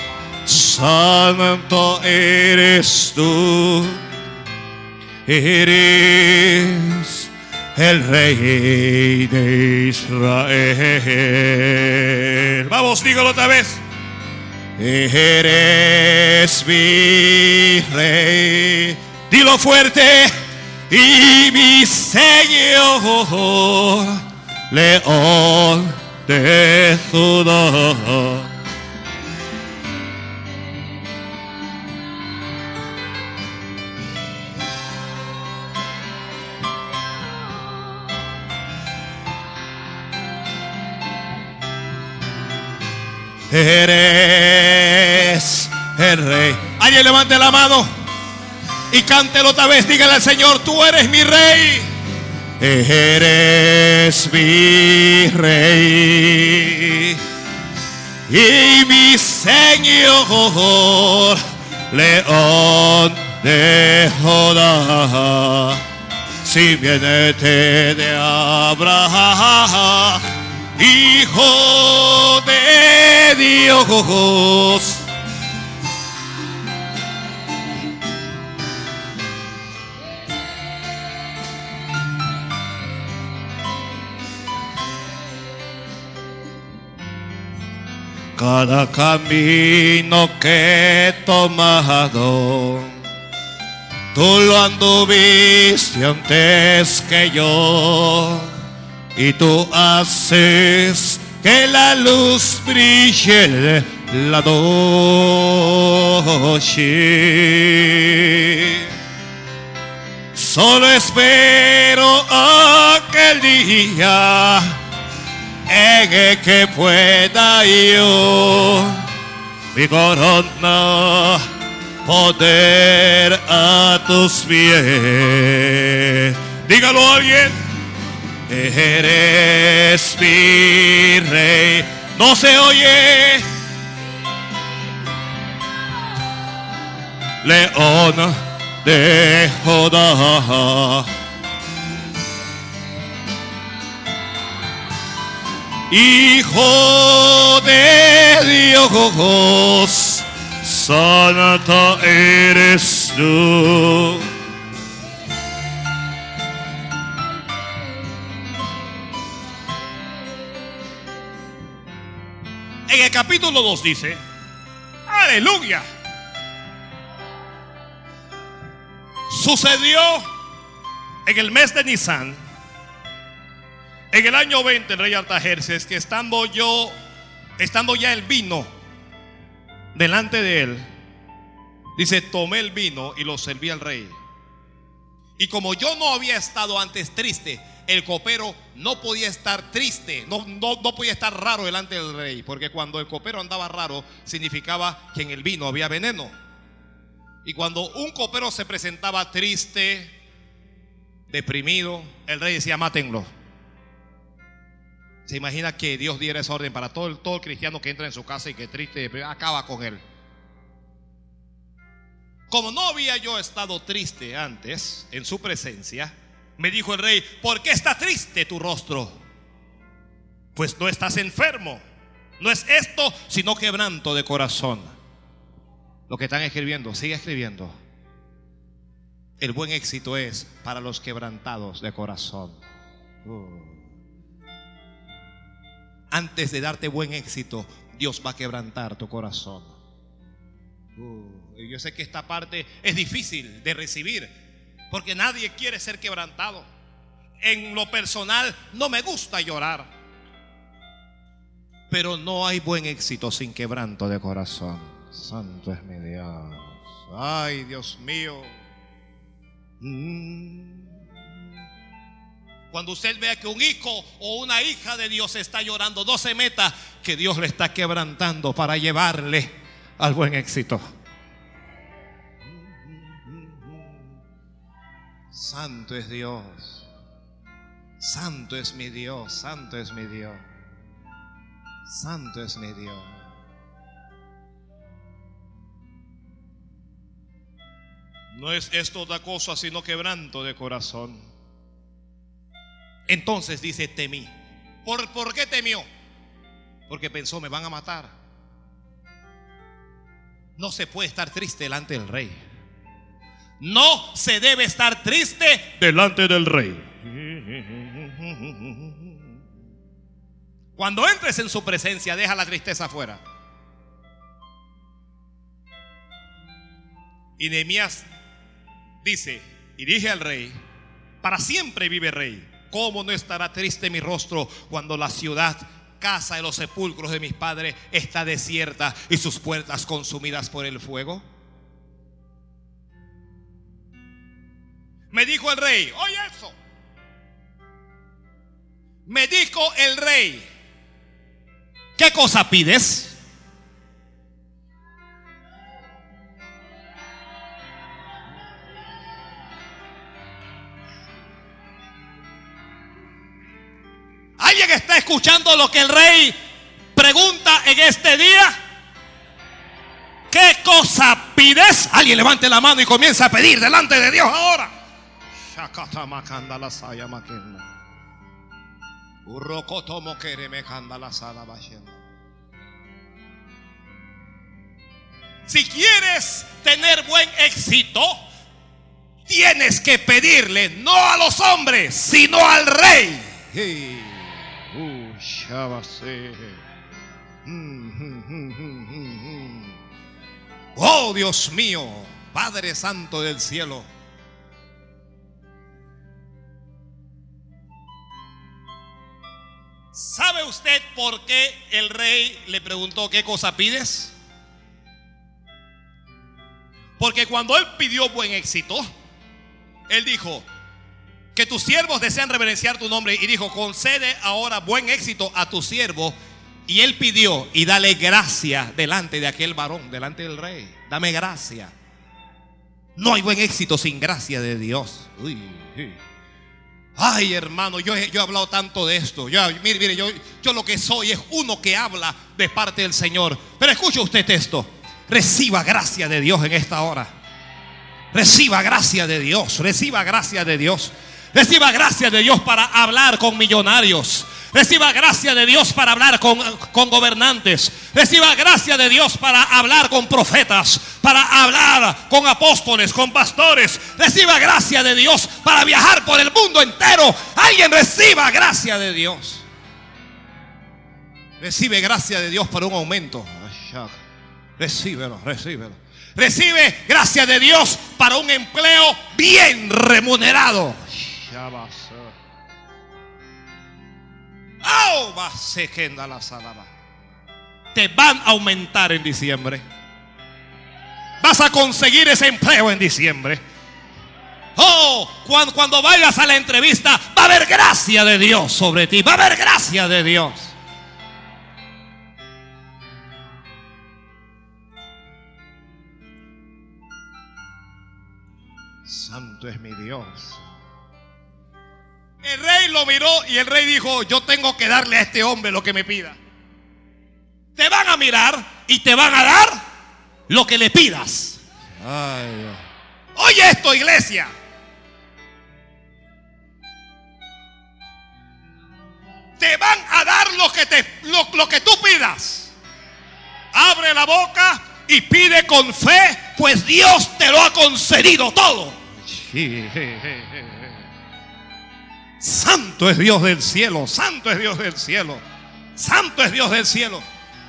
santo eres tú eres el rey de Israel. Vamos, dígalo otra vez. Eres mi rey. Dilo fuerte. Y mi Señor, león de Judá. Eres el rey. Alguien levante la mano y cántelo otra vez. Dígale al Señor, tú eres mi rey. Eres mi rey y mi Señor, león de Judá. Si viene de Abraham Hijo de Dios. Cada camino que he tomado, tú lo anduviste antes que yo y tú haces que la luz brille la noche. Solo espero aquel día en el que pueda yo mi corona poder a tus pies. Dígalo a alguien eres mi rey. No se oye. León de Judá. Hijo de Dios, sanata eres tú. En el capítulo 2 dice, aleluya. Sucedió en el mes de Nisan, en el año 20, el rey Artajerces, que estando yo, estando ya el vino delante de él, dice, tomé el vino y lo serví al rey. Y como yo no había estado antes triste, el copero no podía estar triste, no, no, podía estar raro delante del rey, porque cuando el copero andaba raro significaba que en el vino había veneno. Y cuando un copero se presentaba triste, deprimido, el rey decía, mátenlo. Se imagina que Dios diera esa orden para todo el, todo cristiano que entra en su casa y que triste, acaba con él. Como no había yo estado triste antes en su presencia, me dijo el rey, ¿por qué está triste tu rostro? Pues no estás enfermo. No es esto, sino quebranto de corazón. Lo que están escribiendo, sigue escribiendo. El buen éxito es para los quebrantados de corazón. Uh. Antes de darte buen éxito, Dios va a quebrantar tu corazón. Uh. Yo sé que esta parte es difícil de recibir, porque nadie quiere ser quebrantado. En lo personal no me gusta llorar. Pero no hay buen éxito sin quebranto de corazón. Santo es mi Dios. Ay, Dios mío. Mm. Cuando usted vea que un hijo o una hija de Dios está llorando, no se meta que Dios le está quebrantando para llevarle al buen éxito. Santo es Dios. Santo es mi Dios. Santo es mi Dios. Santo es mi Dios. No es esto otra cosa sino quebranto de corazón. Entonces dice, temí. ¿Por, ¿Por qué temió? Porque pensó, me van a matar. No se puede estar triste delante del rey. No se debe estar triste delante del rey. Cuando entres en su presencia, deja la tristeza afuera. Y Nehemías dice, y dije al rey, para siempre vive rey. ¿Cómo no estará triste mi rostro cuando la ciudad, casa de los sepulcros de mis padres, está desierta y sus puertas consumidas por el fuego? Me dijo el rey, oye eso. Me dijo el rey, ¿qué cosa pides? ¿Alguien está escuchando lo que el rey pregunta en este día? ¿Qué cosa pides? Alguien levante la mano y comienza a pedir delante de Dios ahora. Si quieres tener buen éxito, tienes que pedirle no a los hombres, sino al rey. Oh Dios mío, Padre Santo del cielo. ¿Sabe usted por qué el rey le preguntó qué cosa pides? Porque cuando él pidió buen éxito, él dijo, que tus siervos desean reverenciar tu nombre y dijo, concede ahora buen éxito a tu siervo. Y él pidió y dale gracia delante de aquel varón, delante del rey. Dame gracia. No hay buen éxito sin gracia de Dios. Ay, hermano, yo, yo, he hablado tanto de esto. Yo, mire, mire, yo, yo lo que soy es uno que habla de parte del Señor. Pero escuche usted esto. Reciba gracia de Dios en esta hora. Reciba gracia de Dios. Reciba gracia de Dios. Reciba gracia de Dios para hablar con millonarios. Reciba gracia de Dios para hablar con, con, gobernantes. Reciba gracia de Dios para hablar con profetas, para hablar con apóstoles, con pastores. Reciba gracia de Dios para viajar por el mundo entero. Alguien reciba gracia de Dios. Recibe gracia de Dios para un aumento. Recíbelo, recíbelo. Recibe gracia de Dios para un empleo bien remunerado. Te van a aumentar en diciembre. Vas a conseguir ese empleo en diciembre. Oh, cuando, cuando vayas a la entrevista, va a haber gracia de Dios sobre ti. Va a haber gracia de Dios. Santo es mi Dios. El rey lo miró y el rey dijo, yo tengo que darle a este hombre lo que me pida. Te van a mirar y te van a dar lo que le pidas. Ay, Oye esto, iglesia. Te van a dar lo que, te, lo, lo que tú pidas. Abre la boca y pide con fe, pues Dios te lo ha concedido todo. Santo es Dios del cielo, santo es Dios del cielo, santo es Dios del cielo.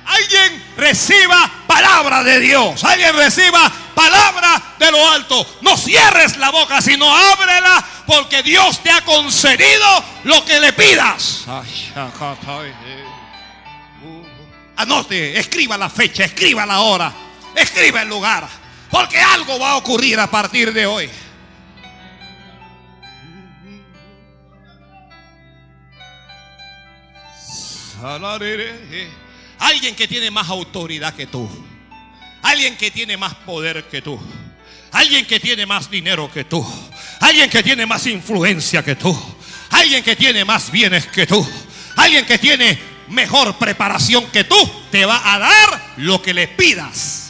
Alguien reciba palabra de Dios, alguien reciba palabra de lo alto. No cierres la boca, sino ábrela, porque Dios te ha concedido lo que le pidas. Anote, escriba la fecha, escriba la hora, escriba el lugar. Porque algo va a ocurrir a partir de hoy. Alguien que tiene más autoridad que tú. Alguien que tiene más poder que tú. Alguien que tiene más dinero que tú. Alguien que tiene más influencia que tú. Alguien que tiene más bienes que tú. Alguien que tiene mejor preparación que tú. Te va a dar lo que le pidas.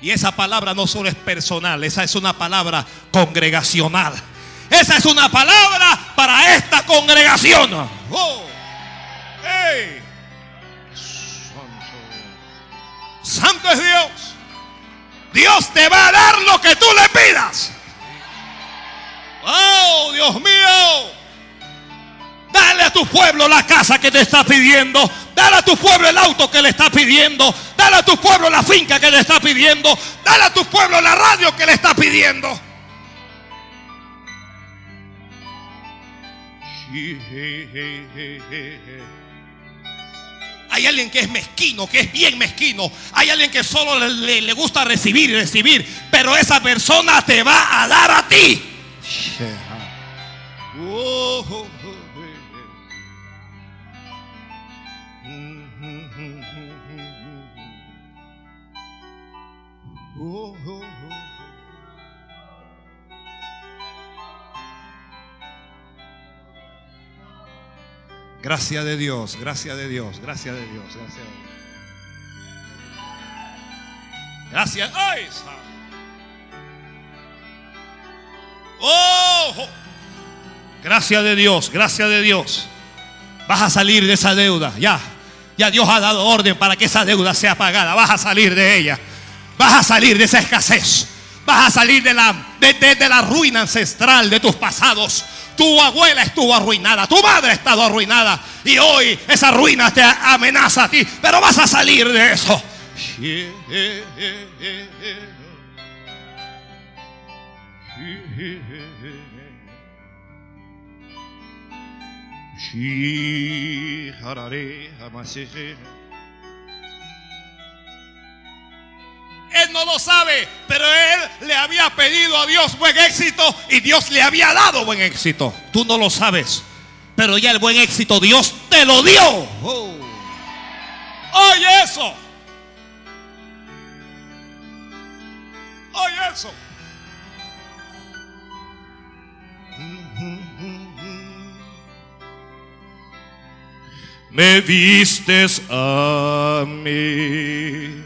Y esa palabra no solo es personal, esa es una palabra congregacional. Esa es una palabra para esta congregación. Oh. Hey. Santo es Dios. Dios te va a dar lo que tú le pidas. Oh, Dios mío. Dale a tu pueblo la casa que te está pidiendo. Dale a tu pueblo el auto que le está pidiendo. Dale a tu pueblo la finca que le está pidiendo. Dale a tu pueblo la radio que le está pidiendo. Hay alguien que es mezquino, que es bien mezquino. Hay alguien que solo le, le, gusta recibir y recibir. Pero esa persona te va a dar a ti. Gracias de Dios, gracias de Dios, gracias de Dios, gracias de Dios. Gracias. ¡Ay! ¡Oh! Gracias de Dios, gracias de Dios. Vas a salir de esa deuda. Ya, ya Dios ha dado orden para que esa deuda sea pagada. Vas a salir de ella. Vas a salir de esa escasez. Vas a salir de la, de, de, la ruina ancestral de tus pasados. Tu abuela estuvo arruinada, tu madre ha estado arruinada y hoy esa ruina te amenaza a ti, pero vas a salir de eso. Él no lo sabe, pero él le había pedido a Dios buen éxito y Dios le había dado buen éxito. Tú no lo sabes, pero ya el buen éxito Dios te lo dio. Oh. Oye eso. Oye eso. Me vistes a mí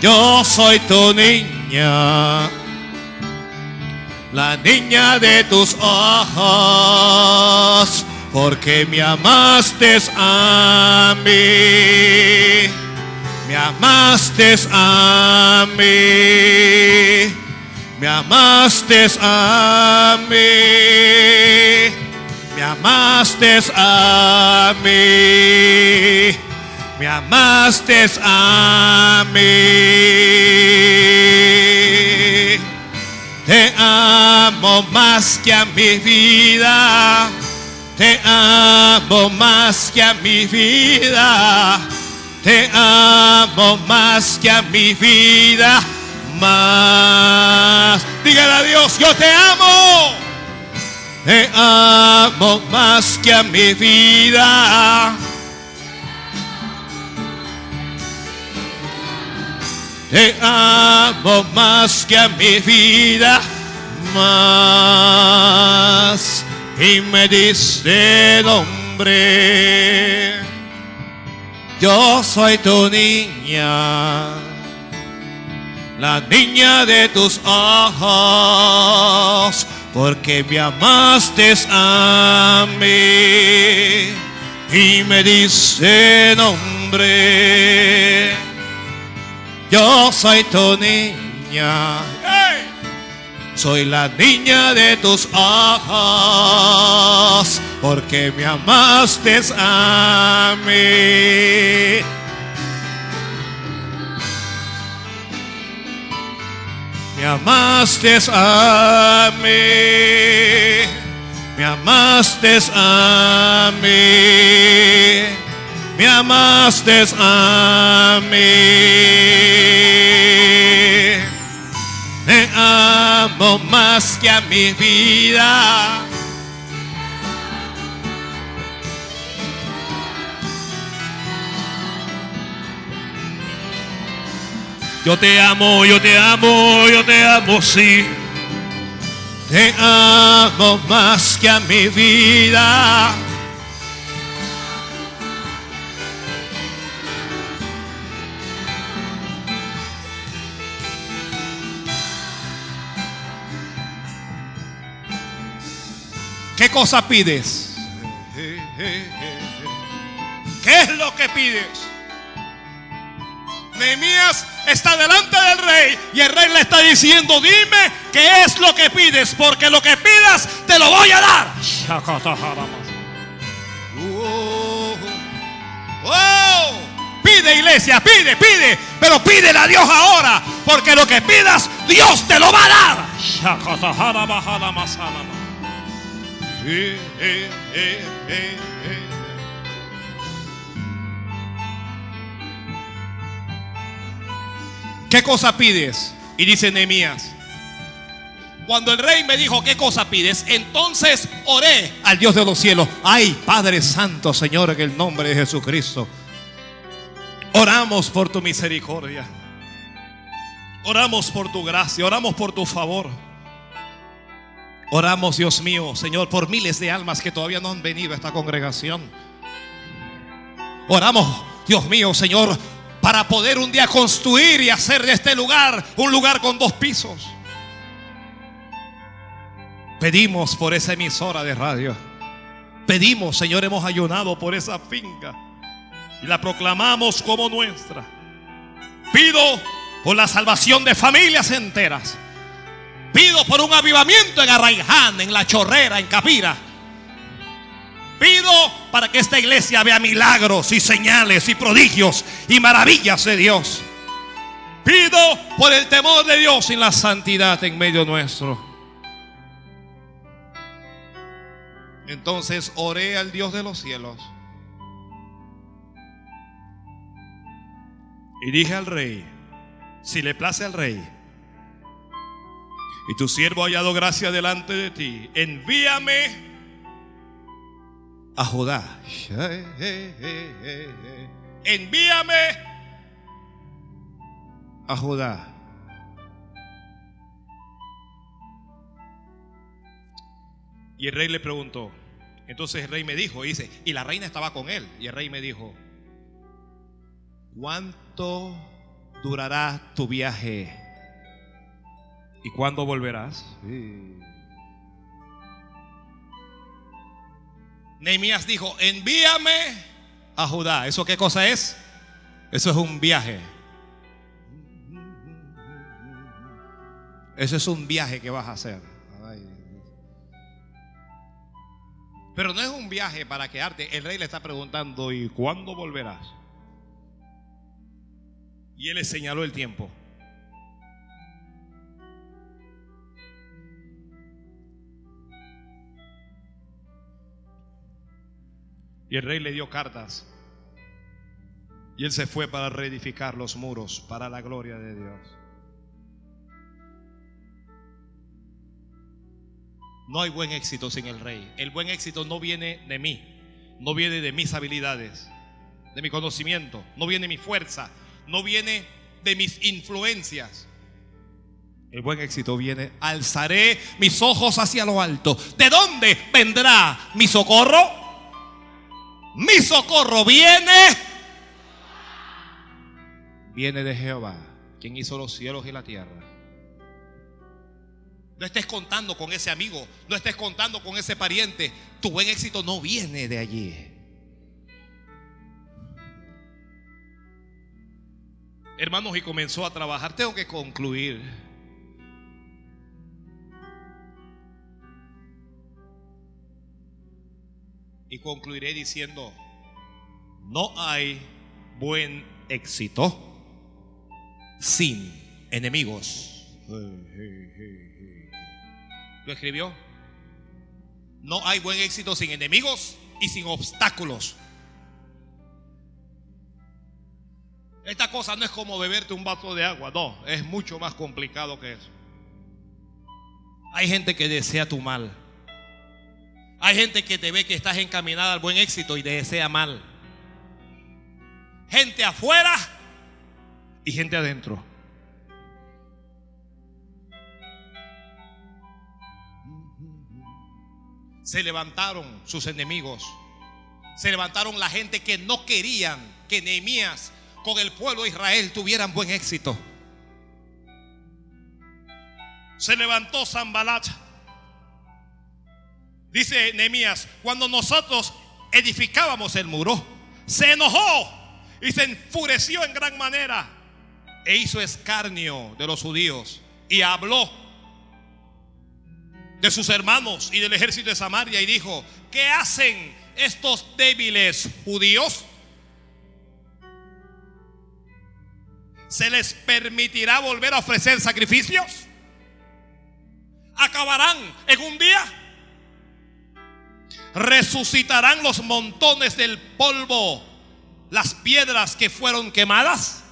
yo soy tu niña, la niña de tus ojos, porque me amaste a mí, me amaste a mí, me amaste a mí, me amaste a mí me amaste a mí. Te amo más que a mi vida. Te amo más que a mi vida. Te amo más que a mi vida. Más. Dígale a Dios, yo te amo. Te amo más que a mi Te amo más que a mi vida, más. Y me diste nombre. Yo soy tu niña, la niña de tus ojos, porque me amaste a mí y me diste nombre. Yo soy tu niña. Soy la niña de tus ojos, porque me amaste a mí. Me amaste a mí. Me amaste a mí. Me amaste a mí. Me amo más que a mi vida. Yo te amo, yo te amo, yo te amo, sí. Te amo más que a mi vida. ¿Qué cosa pides? ¿Qué es lo que pides? Nehemías está delante del rey y el rey le está diciendo, dime qué es lo que pides, porque lo que pidas te lo voy a dar. Oh, oh. Pide iglesia, pide, pide, pero pídele a Dios ahora, porque lo que pidas Dios te lo va a dar. ¿Qué cosa pides? Y dice Nehemías. Cuando el rey me dijo, ¿qué cosa pides? Entonces oré al Dios de los cielos. Ay, Padre Santo, Señor, en el nombre de Jesucristo. Oramos por tu misericordia. Oramos por tu gracia. Oramos por tu favor. Oramos, Dios mío, Señor, por miles de almas que todavía no han venido a esta congregación. Oramos, Dios mío, Señor, para poder un día construir y hacer de este lugar un lugar con dos pisos. Pedimos por esa emisora de radio. Pedimos, Señor, hemos ayunado por esa finca y la proclamamos como nuestra. Pido por la salvación de familias enteras. Pido por un avivamiento en Arraiján, en La Chorrera, en Capira. Pido para que esta iglesia vea milagros y señales y prodigios y maravillas de Dios. Pido por el temor de Dios y la santidad en medio nuestro. Entonces oré al Dios de los cielos. Y dije al rey, si le place al rey, y tu siervo ha hallado gracia delante de ti, envíame a Judá. Envíame a Judá. Y el rey le preguntó. Entonces el rey me dijo, dice, y la reina estaba con él. Y el rey me dijo, ¿cuánto durará tu viaje? ¿Y cuándo volverás? Nehemías dijo, envíame a Judá. ¿Eso qué cosa es? Eso es un viaje. Eso es un viaje que vas a hacer. Pero no es un viaje para quedarte. El rey le está preguntando, ¿y cuándo volverás? Y él le señaló el tiempo. Y el rey le dio cartas. Y él se fue para reedificar los muros para la gloria de Dios. No hay buen éxito sin el rey. El buen éxito no viene de mí, no viene de mis habilidades, de mi conocimiento, no viene de mi fuerza, no viene de mis influencias. El buen éxito viene. Alzaré mis ojos hacia lo alto. ¿De dónde vendrá mi socorro? Mi socorro viene. Viene de Jehová, quien hizo los cielos y la tierra. No estés contando con ese amigo, no estés contando con ese pariente. Tu buen éxito no viene de allí. Hermanos, y comenzó a trabajar. Tengo que concluir. Y concluiré diciendo, no hay buen éxito sin enemigos. ¿Lo escribió? No hay buen éxito sin enemigos y sin obstáculos. Esta cosa no es como beberte un vaso de agua, no, es mucho más complicado que eso. Hay gente que desea tu mal. Hay gente que te ve que estás encaminada al buen éxito y te desea mal. Gente afuera y gente adentro. Se levantaron sus enemigos. Se levantaron la gente que no querían que Nehemías con el pueblo de Israel tuvieran buen éxito. Se levantó Zambalat. Dice Nehemías, cuando nosotros edificábamos el muro, se enojó y se enfureció en gran manera e hizo escarnio de los judíos y habló de sus hermanos y del ejército de Samaria y dijo, ¿qué hacen estos débiles judíos? ¿Se les permitirá volver a ofrecer sacrificios? ¿Acabarán en un día? ¿Resucitarán los montones del polvo, las piedras que fueron quemadas?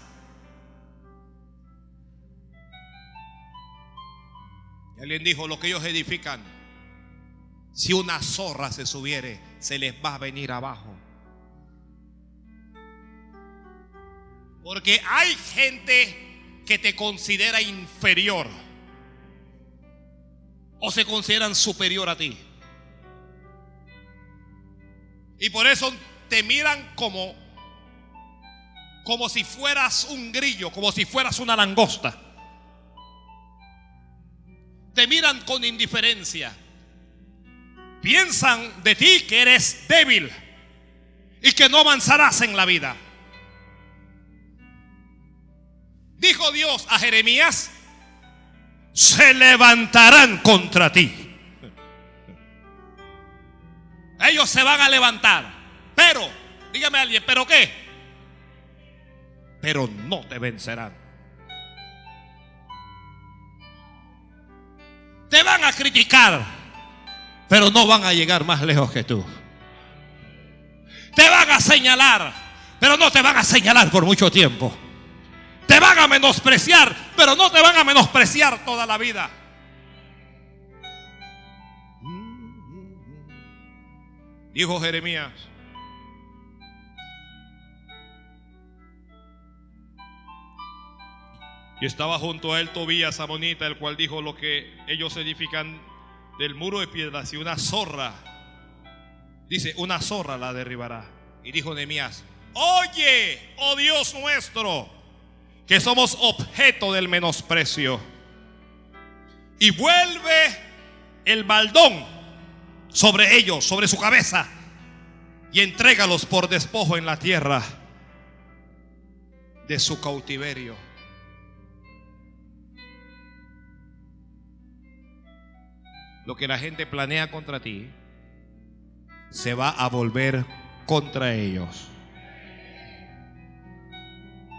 Y alguien dijo, lo que ellos edifican, si una zorra se subiere, se les va a venir abajo. Porque hay gente que te considera inferior o se consideran superior a ti. Y por eso te miran como como si fueras un grillo, como si fueras una langosta te miran con indiferencia. Piensan de ti que eres débil y que no avanzarás en la vida. Dijo Dios a Jeremías, se levantarán contra ti. Ellos se van a levantar. Pero, dígame alguien, ¿pero qué? Pero no te vencerán. Te van a criticar, pero no van a llegar más lejos que tú. Te van a señalar, pero no te van a señalar por mucho tiempo. Te van a menospreciar, pero no te van a menospreciar toda la vida. Dijo Jeremías, Y estaba junto a él Tobías Amonita, el cual dijo lo que ellos edifican del muro de piedras y una zorra. Dice, una zorra la derribará. Y dijo Nehemías, oye, oh Dios nuestro, que somos objeto del menosprecio. Y vuelve el baldón sobre ellos, sobre su cabeza, y entrégalos por despojo en la tierra de su cautiverio. lo que la gente planea contra ti se va a volver contra ellos.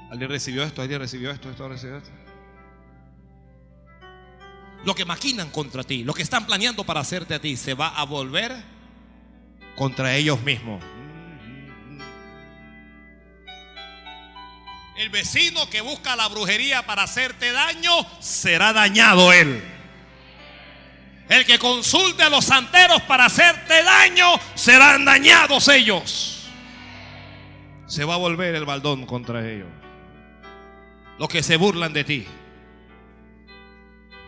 ¿Alguien recibió esto? ¿Alguien recibió esto? ¿Esto recibió esto? Lo que maquinan contra ti, lo que están planeando para hacerte a ti, se va a volver contra ellos mismos. El vecino que busca la brujería para hacerte daño, será dañado él. El que consulte a los santeros para hacerte daño, serán dañados ellos. Se va a volver el baldón contra ellos. Los que se burlan de ti,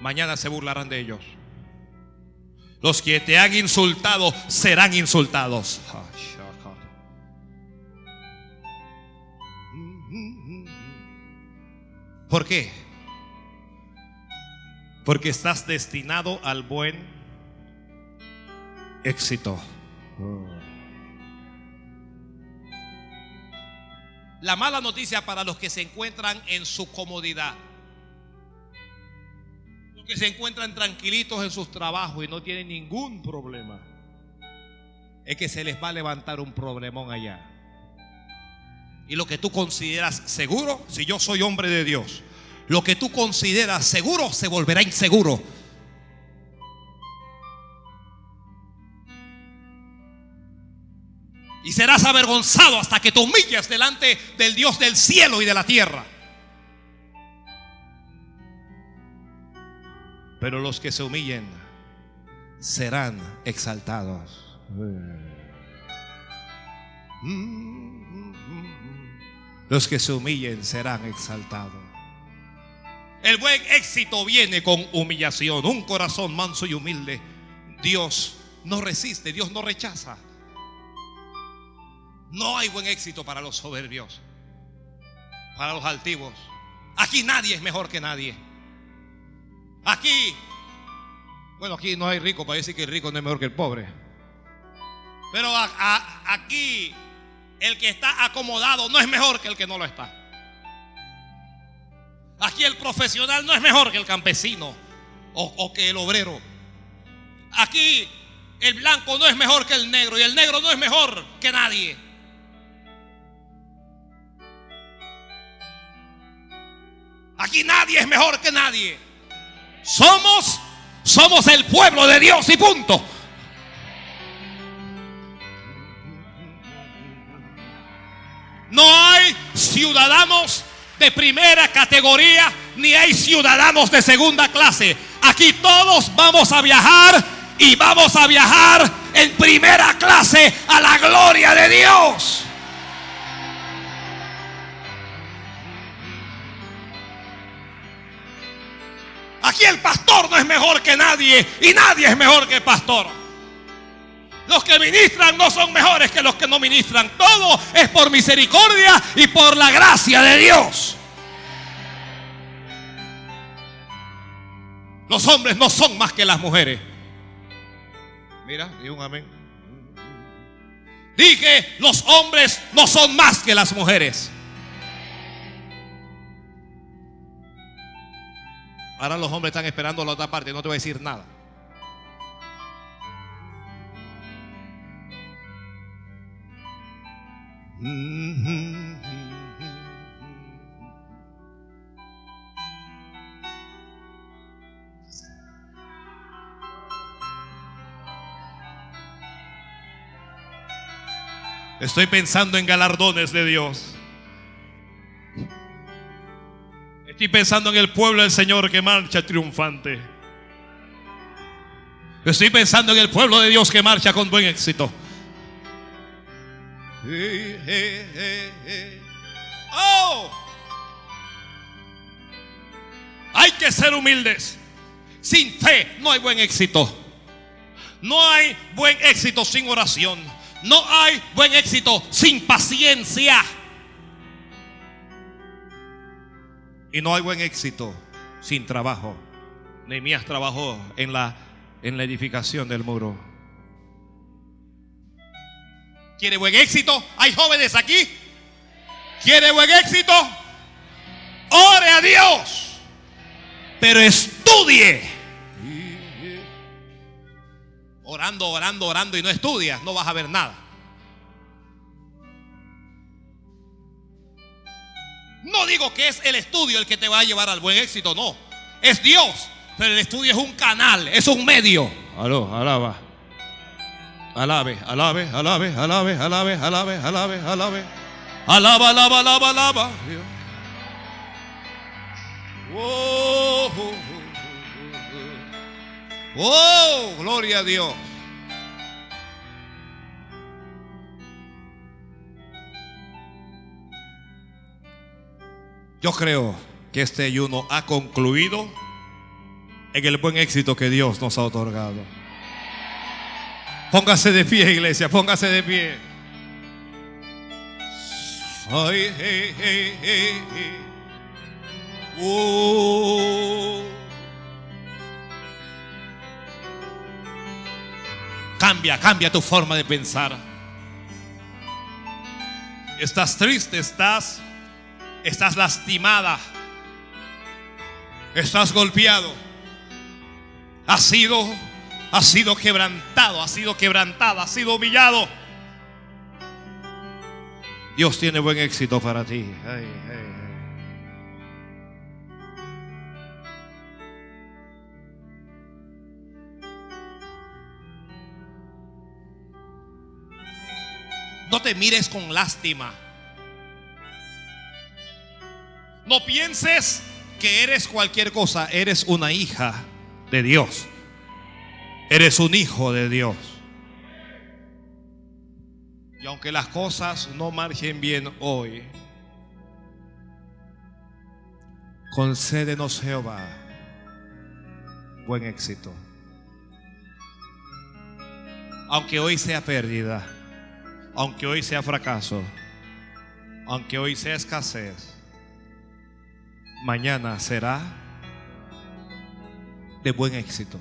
mañana se burlarán de ellos. Los que te han insultado serán insultados. ¿Por qué? Porque estás destinado al buen éxito. La mala noticia para los que se encuentran en su comodidad. Que se encuentran tranquilitos en sus trabajos y no tienen ningún problema. Es que se les va a levantar un problemón allá. Y lo que tú consideras seguro, si yo soy hombre de Dios, lo que tú consideras seguro se volverá inseguro. Y serás avergonzado hasta que te humilles delante del Dios del cielo y de la tierra. Pero los que se humillen serán exaltados. Los que se humillen serán exaltados. El buen éxito viene con humillación. Un corazón manso y humilde. Dios no resiste, Dios no rechaza. No hay buen éxito para los soberbios, para los altivos. Aquí nadie es mejor que nadie. Aquí, bueno, aquí no hay rico para decir que el rico no es mejor que el pobre. Pero aquí el que está acomodado no es mejor que el que no lo está. Aquí el profesional no es mejor que el campesino o, o que el obrero. Aquí el blanco no es mejor que el negro y el negro no es mejor que nadie. Aquí nadie es mejor que nadie. Somos, somos el pueblo de Dios y punto. No hay ciudadanos de primera categoría ni hay ciudadanos de segunda clase. Aquí todos vamos a viajar y vamos a viajar en primera clase a la gloria de Dios. Aquí el pastor no es mejor que nadie y nadie es mejor que el pastor. Los que ministran no son mejores que los que no ministran. Todo es por misericordia y por la gracia de Dios. Los hombres no son más que las mujeres. Mira, y un amén. Dije, los hombres no son más que las mujeres. Ahora los hombres están esperando la otra parte, no te voy a decir nada. Estoy pensando en galardones de Dios. Estoy pensando en el pueblo del Señor que marcha triunfante. Estoy pensando en el pueblo de Dios que marcha con buen éxito. Oh. Hay que ser humildes. Sin fe no hay buen éxito. No hay buen éxito sin oración. No hay buen éxito sin paciencia. Y no hay buen éxito sin trabajo. Nehemías trabajó en la, en la edificación del muro. ¿Quiere buen éxito? ¿Hay jóvenes aquí? ¿Quiere buen éxito? Ore a Dios. Pero estudie. Orando, orando, orando y no estudias, no vas a ver nada. No digo que es el estudio el que te va a llevar al buen éxito, no. Es Dios. Pero el estudio es un canal, es un medio. Aló, alaba. Alabe, alabe, alabe, alabe, alabe, alabe, alabe, alabe. Alaba, alaba, alaba, alaba. Oh, oh, oh, gloria a Dios. Yo creo que este ayuno ha concluido en el buen éxito que Dios nos ha otorgado. Póngase de pie, iglesia, póngase de pie. Ay, hey, hey, hey, oh. Cambia, cambia tu forma de pensar. Estás triste, estás estás lastimada. Estás golpeado. Has sido has sido quebrantado, has sido quebrantado, has sido humillado. Dios tiene buen éxito para ti. No te mires con lástima. No pienses que eres cualquier cosa. Eres una hija de Dios. Eres un hijo de Dios. Y aunque las cosas no marchen bien hoy, concédenos Jehová buen éxito. Aunque hoy sea pérdida, aunque hoy sea fracaso, aunque hoy sea escasez, mañana será de buen éxito.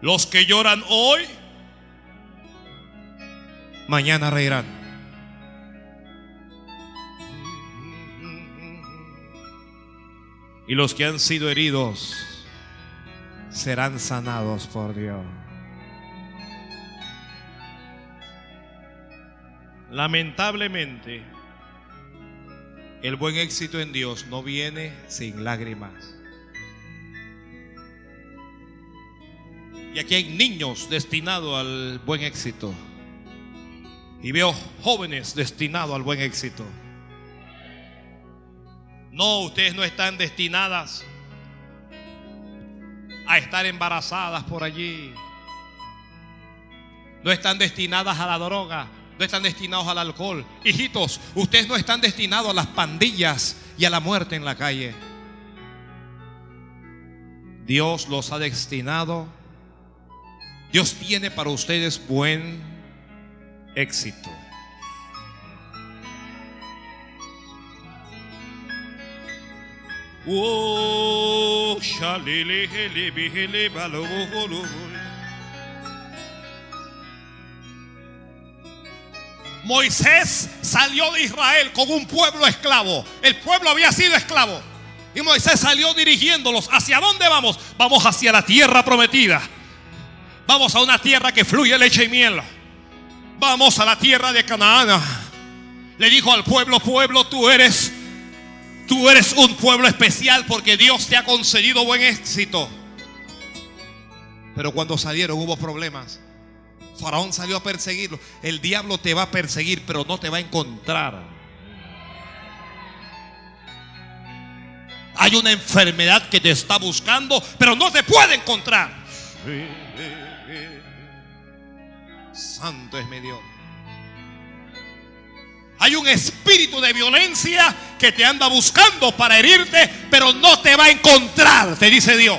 Los que lloran hoy, mañana reirán. Y los que han sido heridos serán sanados por Dios. Lamentablemente, el buen éxito en Dios no viene sin lágrimas. Y aquí hay niños destinados al buen éxito. Y veo jóvenes destinados al buen éxito. No, ustedes no están destinadas a estar embarazadas por allí. No están destinadas a la droga. No están destinados al alcohol. Hijitos, ustedes no están destinados a las pandillas y a la muerte en la calle. Dios los ha destinado. Dios tiene para ustedes buen éxito. Oh, Moisés salió de Israel con un pueblo esclavo. El pueblo había sido esclavo. Y Moisés salió dirigiéndolos. ¿Hacia dónde vamos? Vamos hacia la tierra prometida. Vamos a una tierra que fluye leche y miel. Vamos a la tierra de Canaán. Le dijo al pueblo, pueblo, tú eres tú eres un pueblo especial porque Dios te ha concedido buen éxito. Pero cuando salieron hubo problemas. Faraón salió a perseguirlo. El diablo te va a perseguir, pero no te va a encontrar. Hay una enfermedad que te está buscando, pero no te puede encontrar. Santo es mi Dios. Hay un espíritu de violencia que te anda buscando para herirte, pero no te va a encontrar, te dice Dios.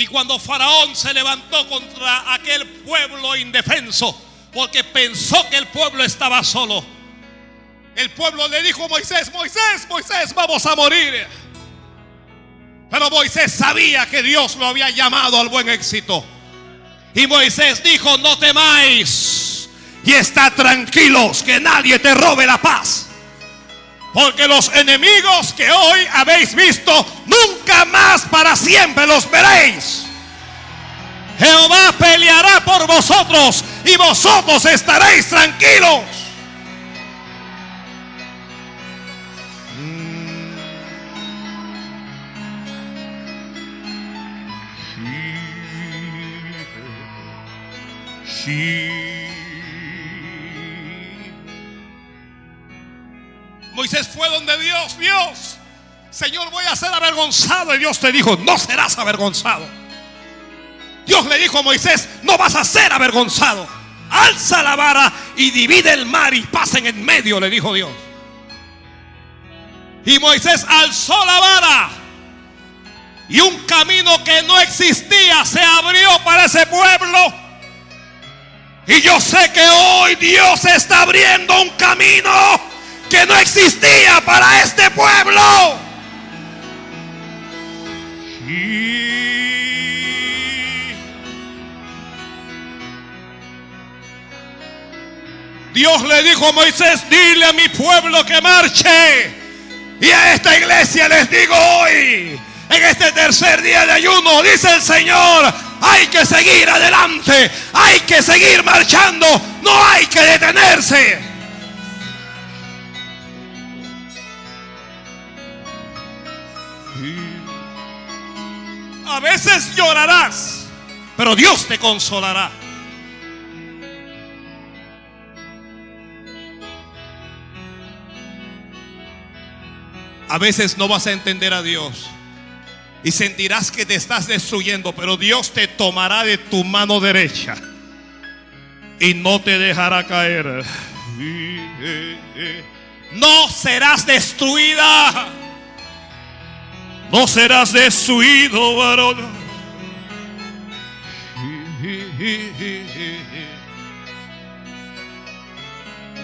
Y cuando Faraón se levantó contra aquel pueblo indefenso, porque pensó que el pueblo estaba solo, el pueblo le dijo a Moisés, Moisés, Moisés, vamos a morir. Pero Moisés sabía que Dios lo había llamado al buen éxito. Y Moisés dijo, no temáis y está tranquilos, que nadie te robe la paz. Porque los enemigos que hoy habéis visto, nunca más para siempre los veréis. Jehová peleará por vosotros y vosotros estaréis tranquilos. Moisés fue donde Dios, Dios, Señor, voy a ser avergonzado. Y Dios te dijo, no serás avergonzado. Dios le dijo a Moisés, no vas a ser avergonzado. alza la vara y divide el mar y pasen en medio, le dijo Dios. Y Moisés alzó la vara. Y un camino que no existía se abrió para ese pueblo. Y yo sé que hoy Dios está abriendo un camino que no existía para este pueblo. Dios le dijo a Moisés, dile a mi pueblo que marche. Y a esta iglesia les digo hoy, en este tercer día de ayuno, dice el Señor, hay que seguir adelante, hay que seguir marchando, no hay que detenerse. A veces llorarás, pero Dios te consolará. A veces no vas a entender a Dios y sentirás que te estás destruyendo, pero Dios te tomará de tu mano derecha y no te dejará caer. *laughs* No serás destruida. No serás destruido, varón.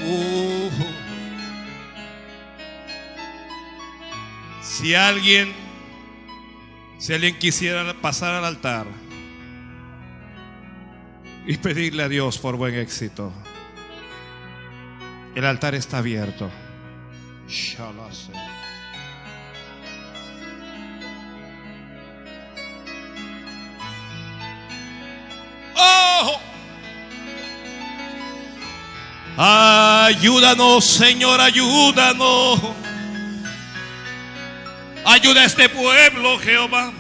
Uh. Si alguien, si alguien quisiera pasar al altar y pedirle a Dios por buen éxito, el altar está abierto. Shalase. Ayúdanos, Señor, ayúdanos. Ayuda a este pueblo, Jehová.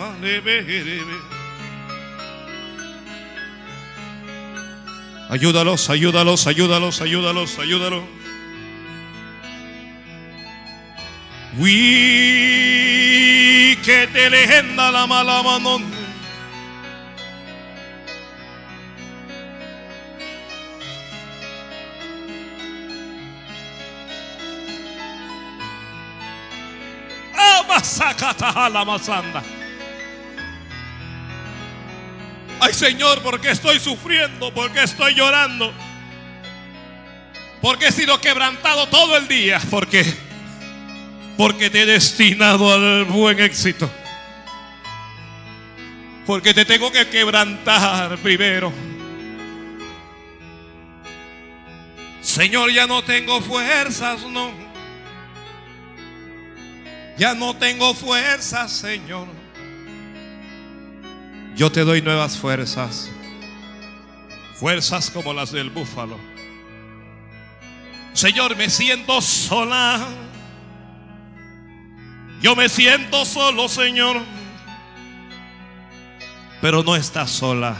Ayúdalos, ayúdalos, ayúdalos, ayúdalos, ayúdalos. We que te legenda la mala mano. Ay Señor, porque estoy sufriendo? porque estoy llorando? Porque he sido quebrantado todo el día. ¿Por qué? Porque te he destinado al buen éxito. Porque te tengo que quebrantar primero. Señor, ya no tengo fuerzas, no. Ya no tengo fuerzas, Señor. Yo te doy nuevas fuerzas. Fuerzas como las del búfalo. Señor, me siento sola. Yo me siento solo, Señor. Pero no estás sola.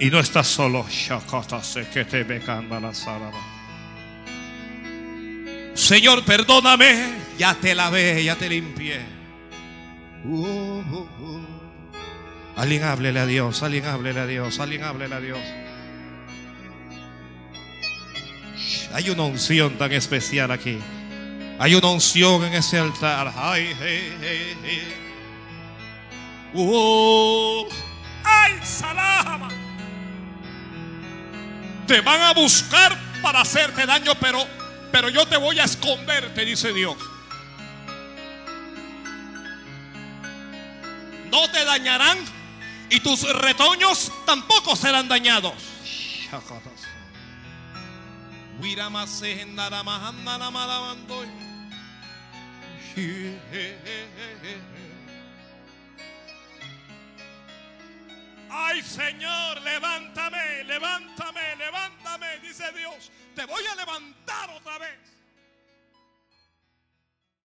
Y no estás solo. que te la Señor, perdóname. Ya te lavé, ya te limpié. Alguien háblele a Dios, alguien háblele a Dios, alguien háblele a Dios. Hay una unción tan especial aquí. Hay una unción en ese altar. Ay, hey, hey, hey. ay, salama. Te van a buscar para hacerte daño, pero pero yo te voy a esconder, te dice Dios. No te dañarán y tus retoños tampoco serán dañados. Ay Señor, levántame, levántame, levántame, dice Dios. Te voy a levantar otra vez.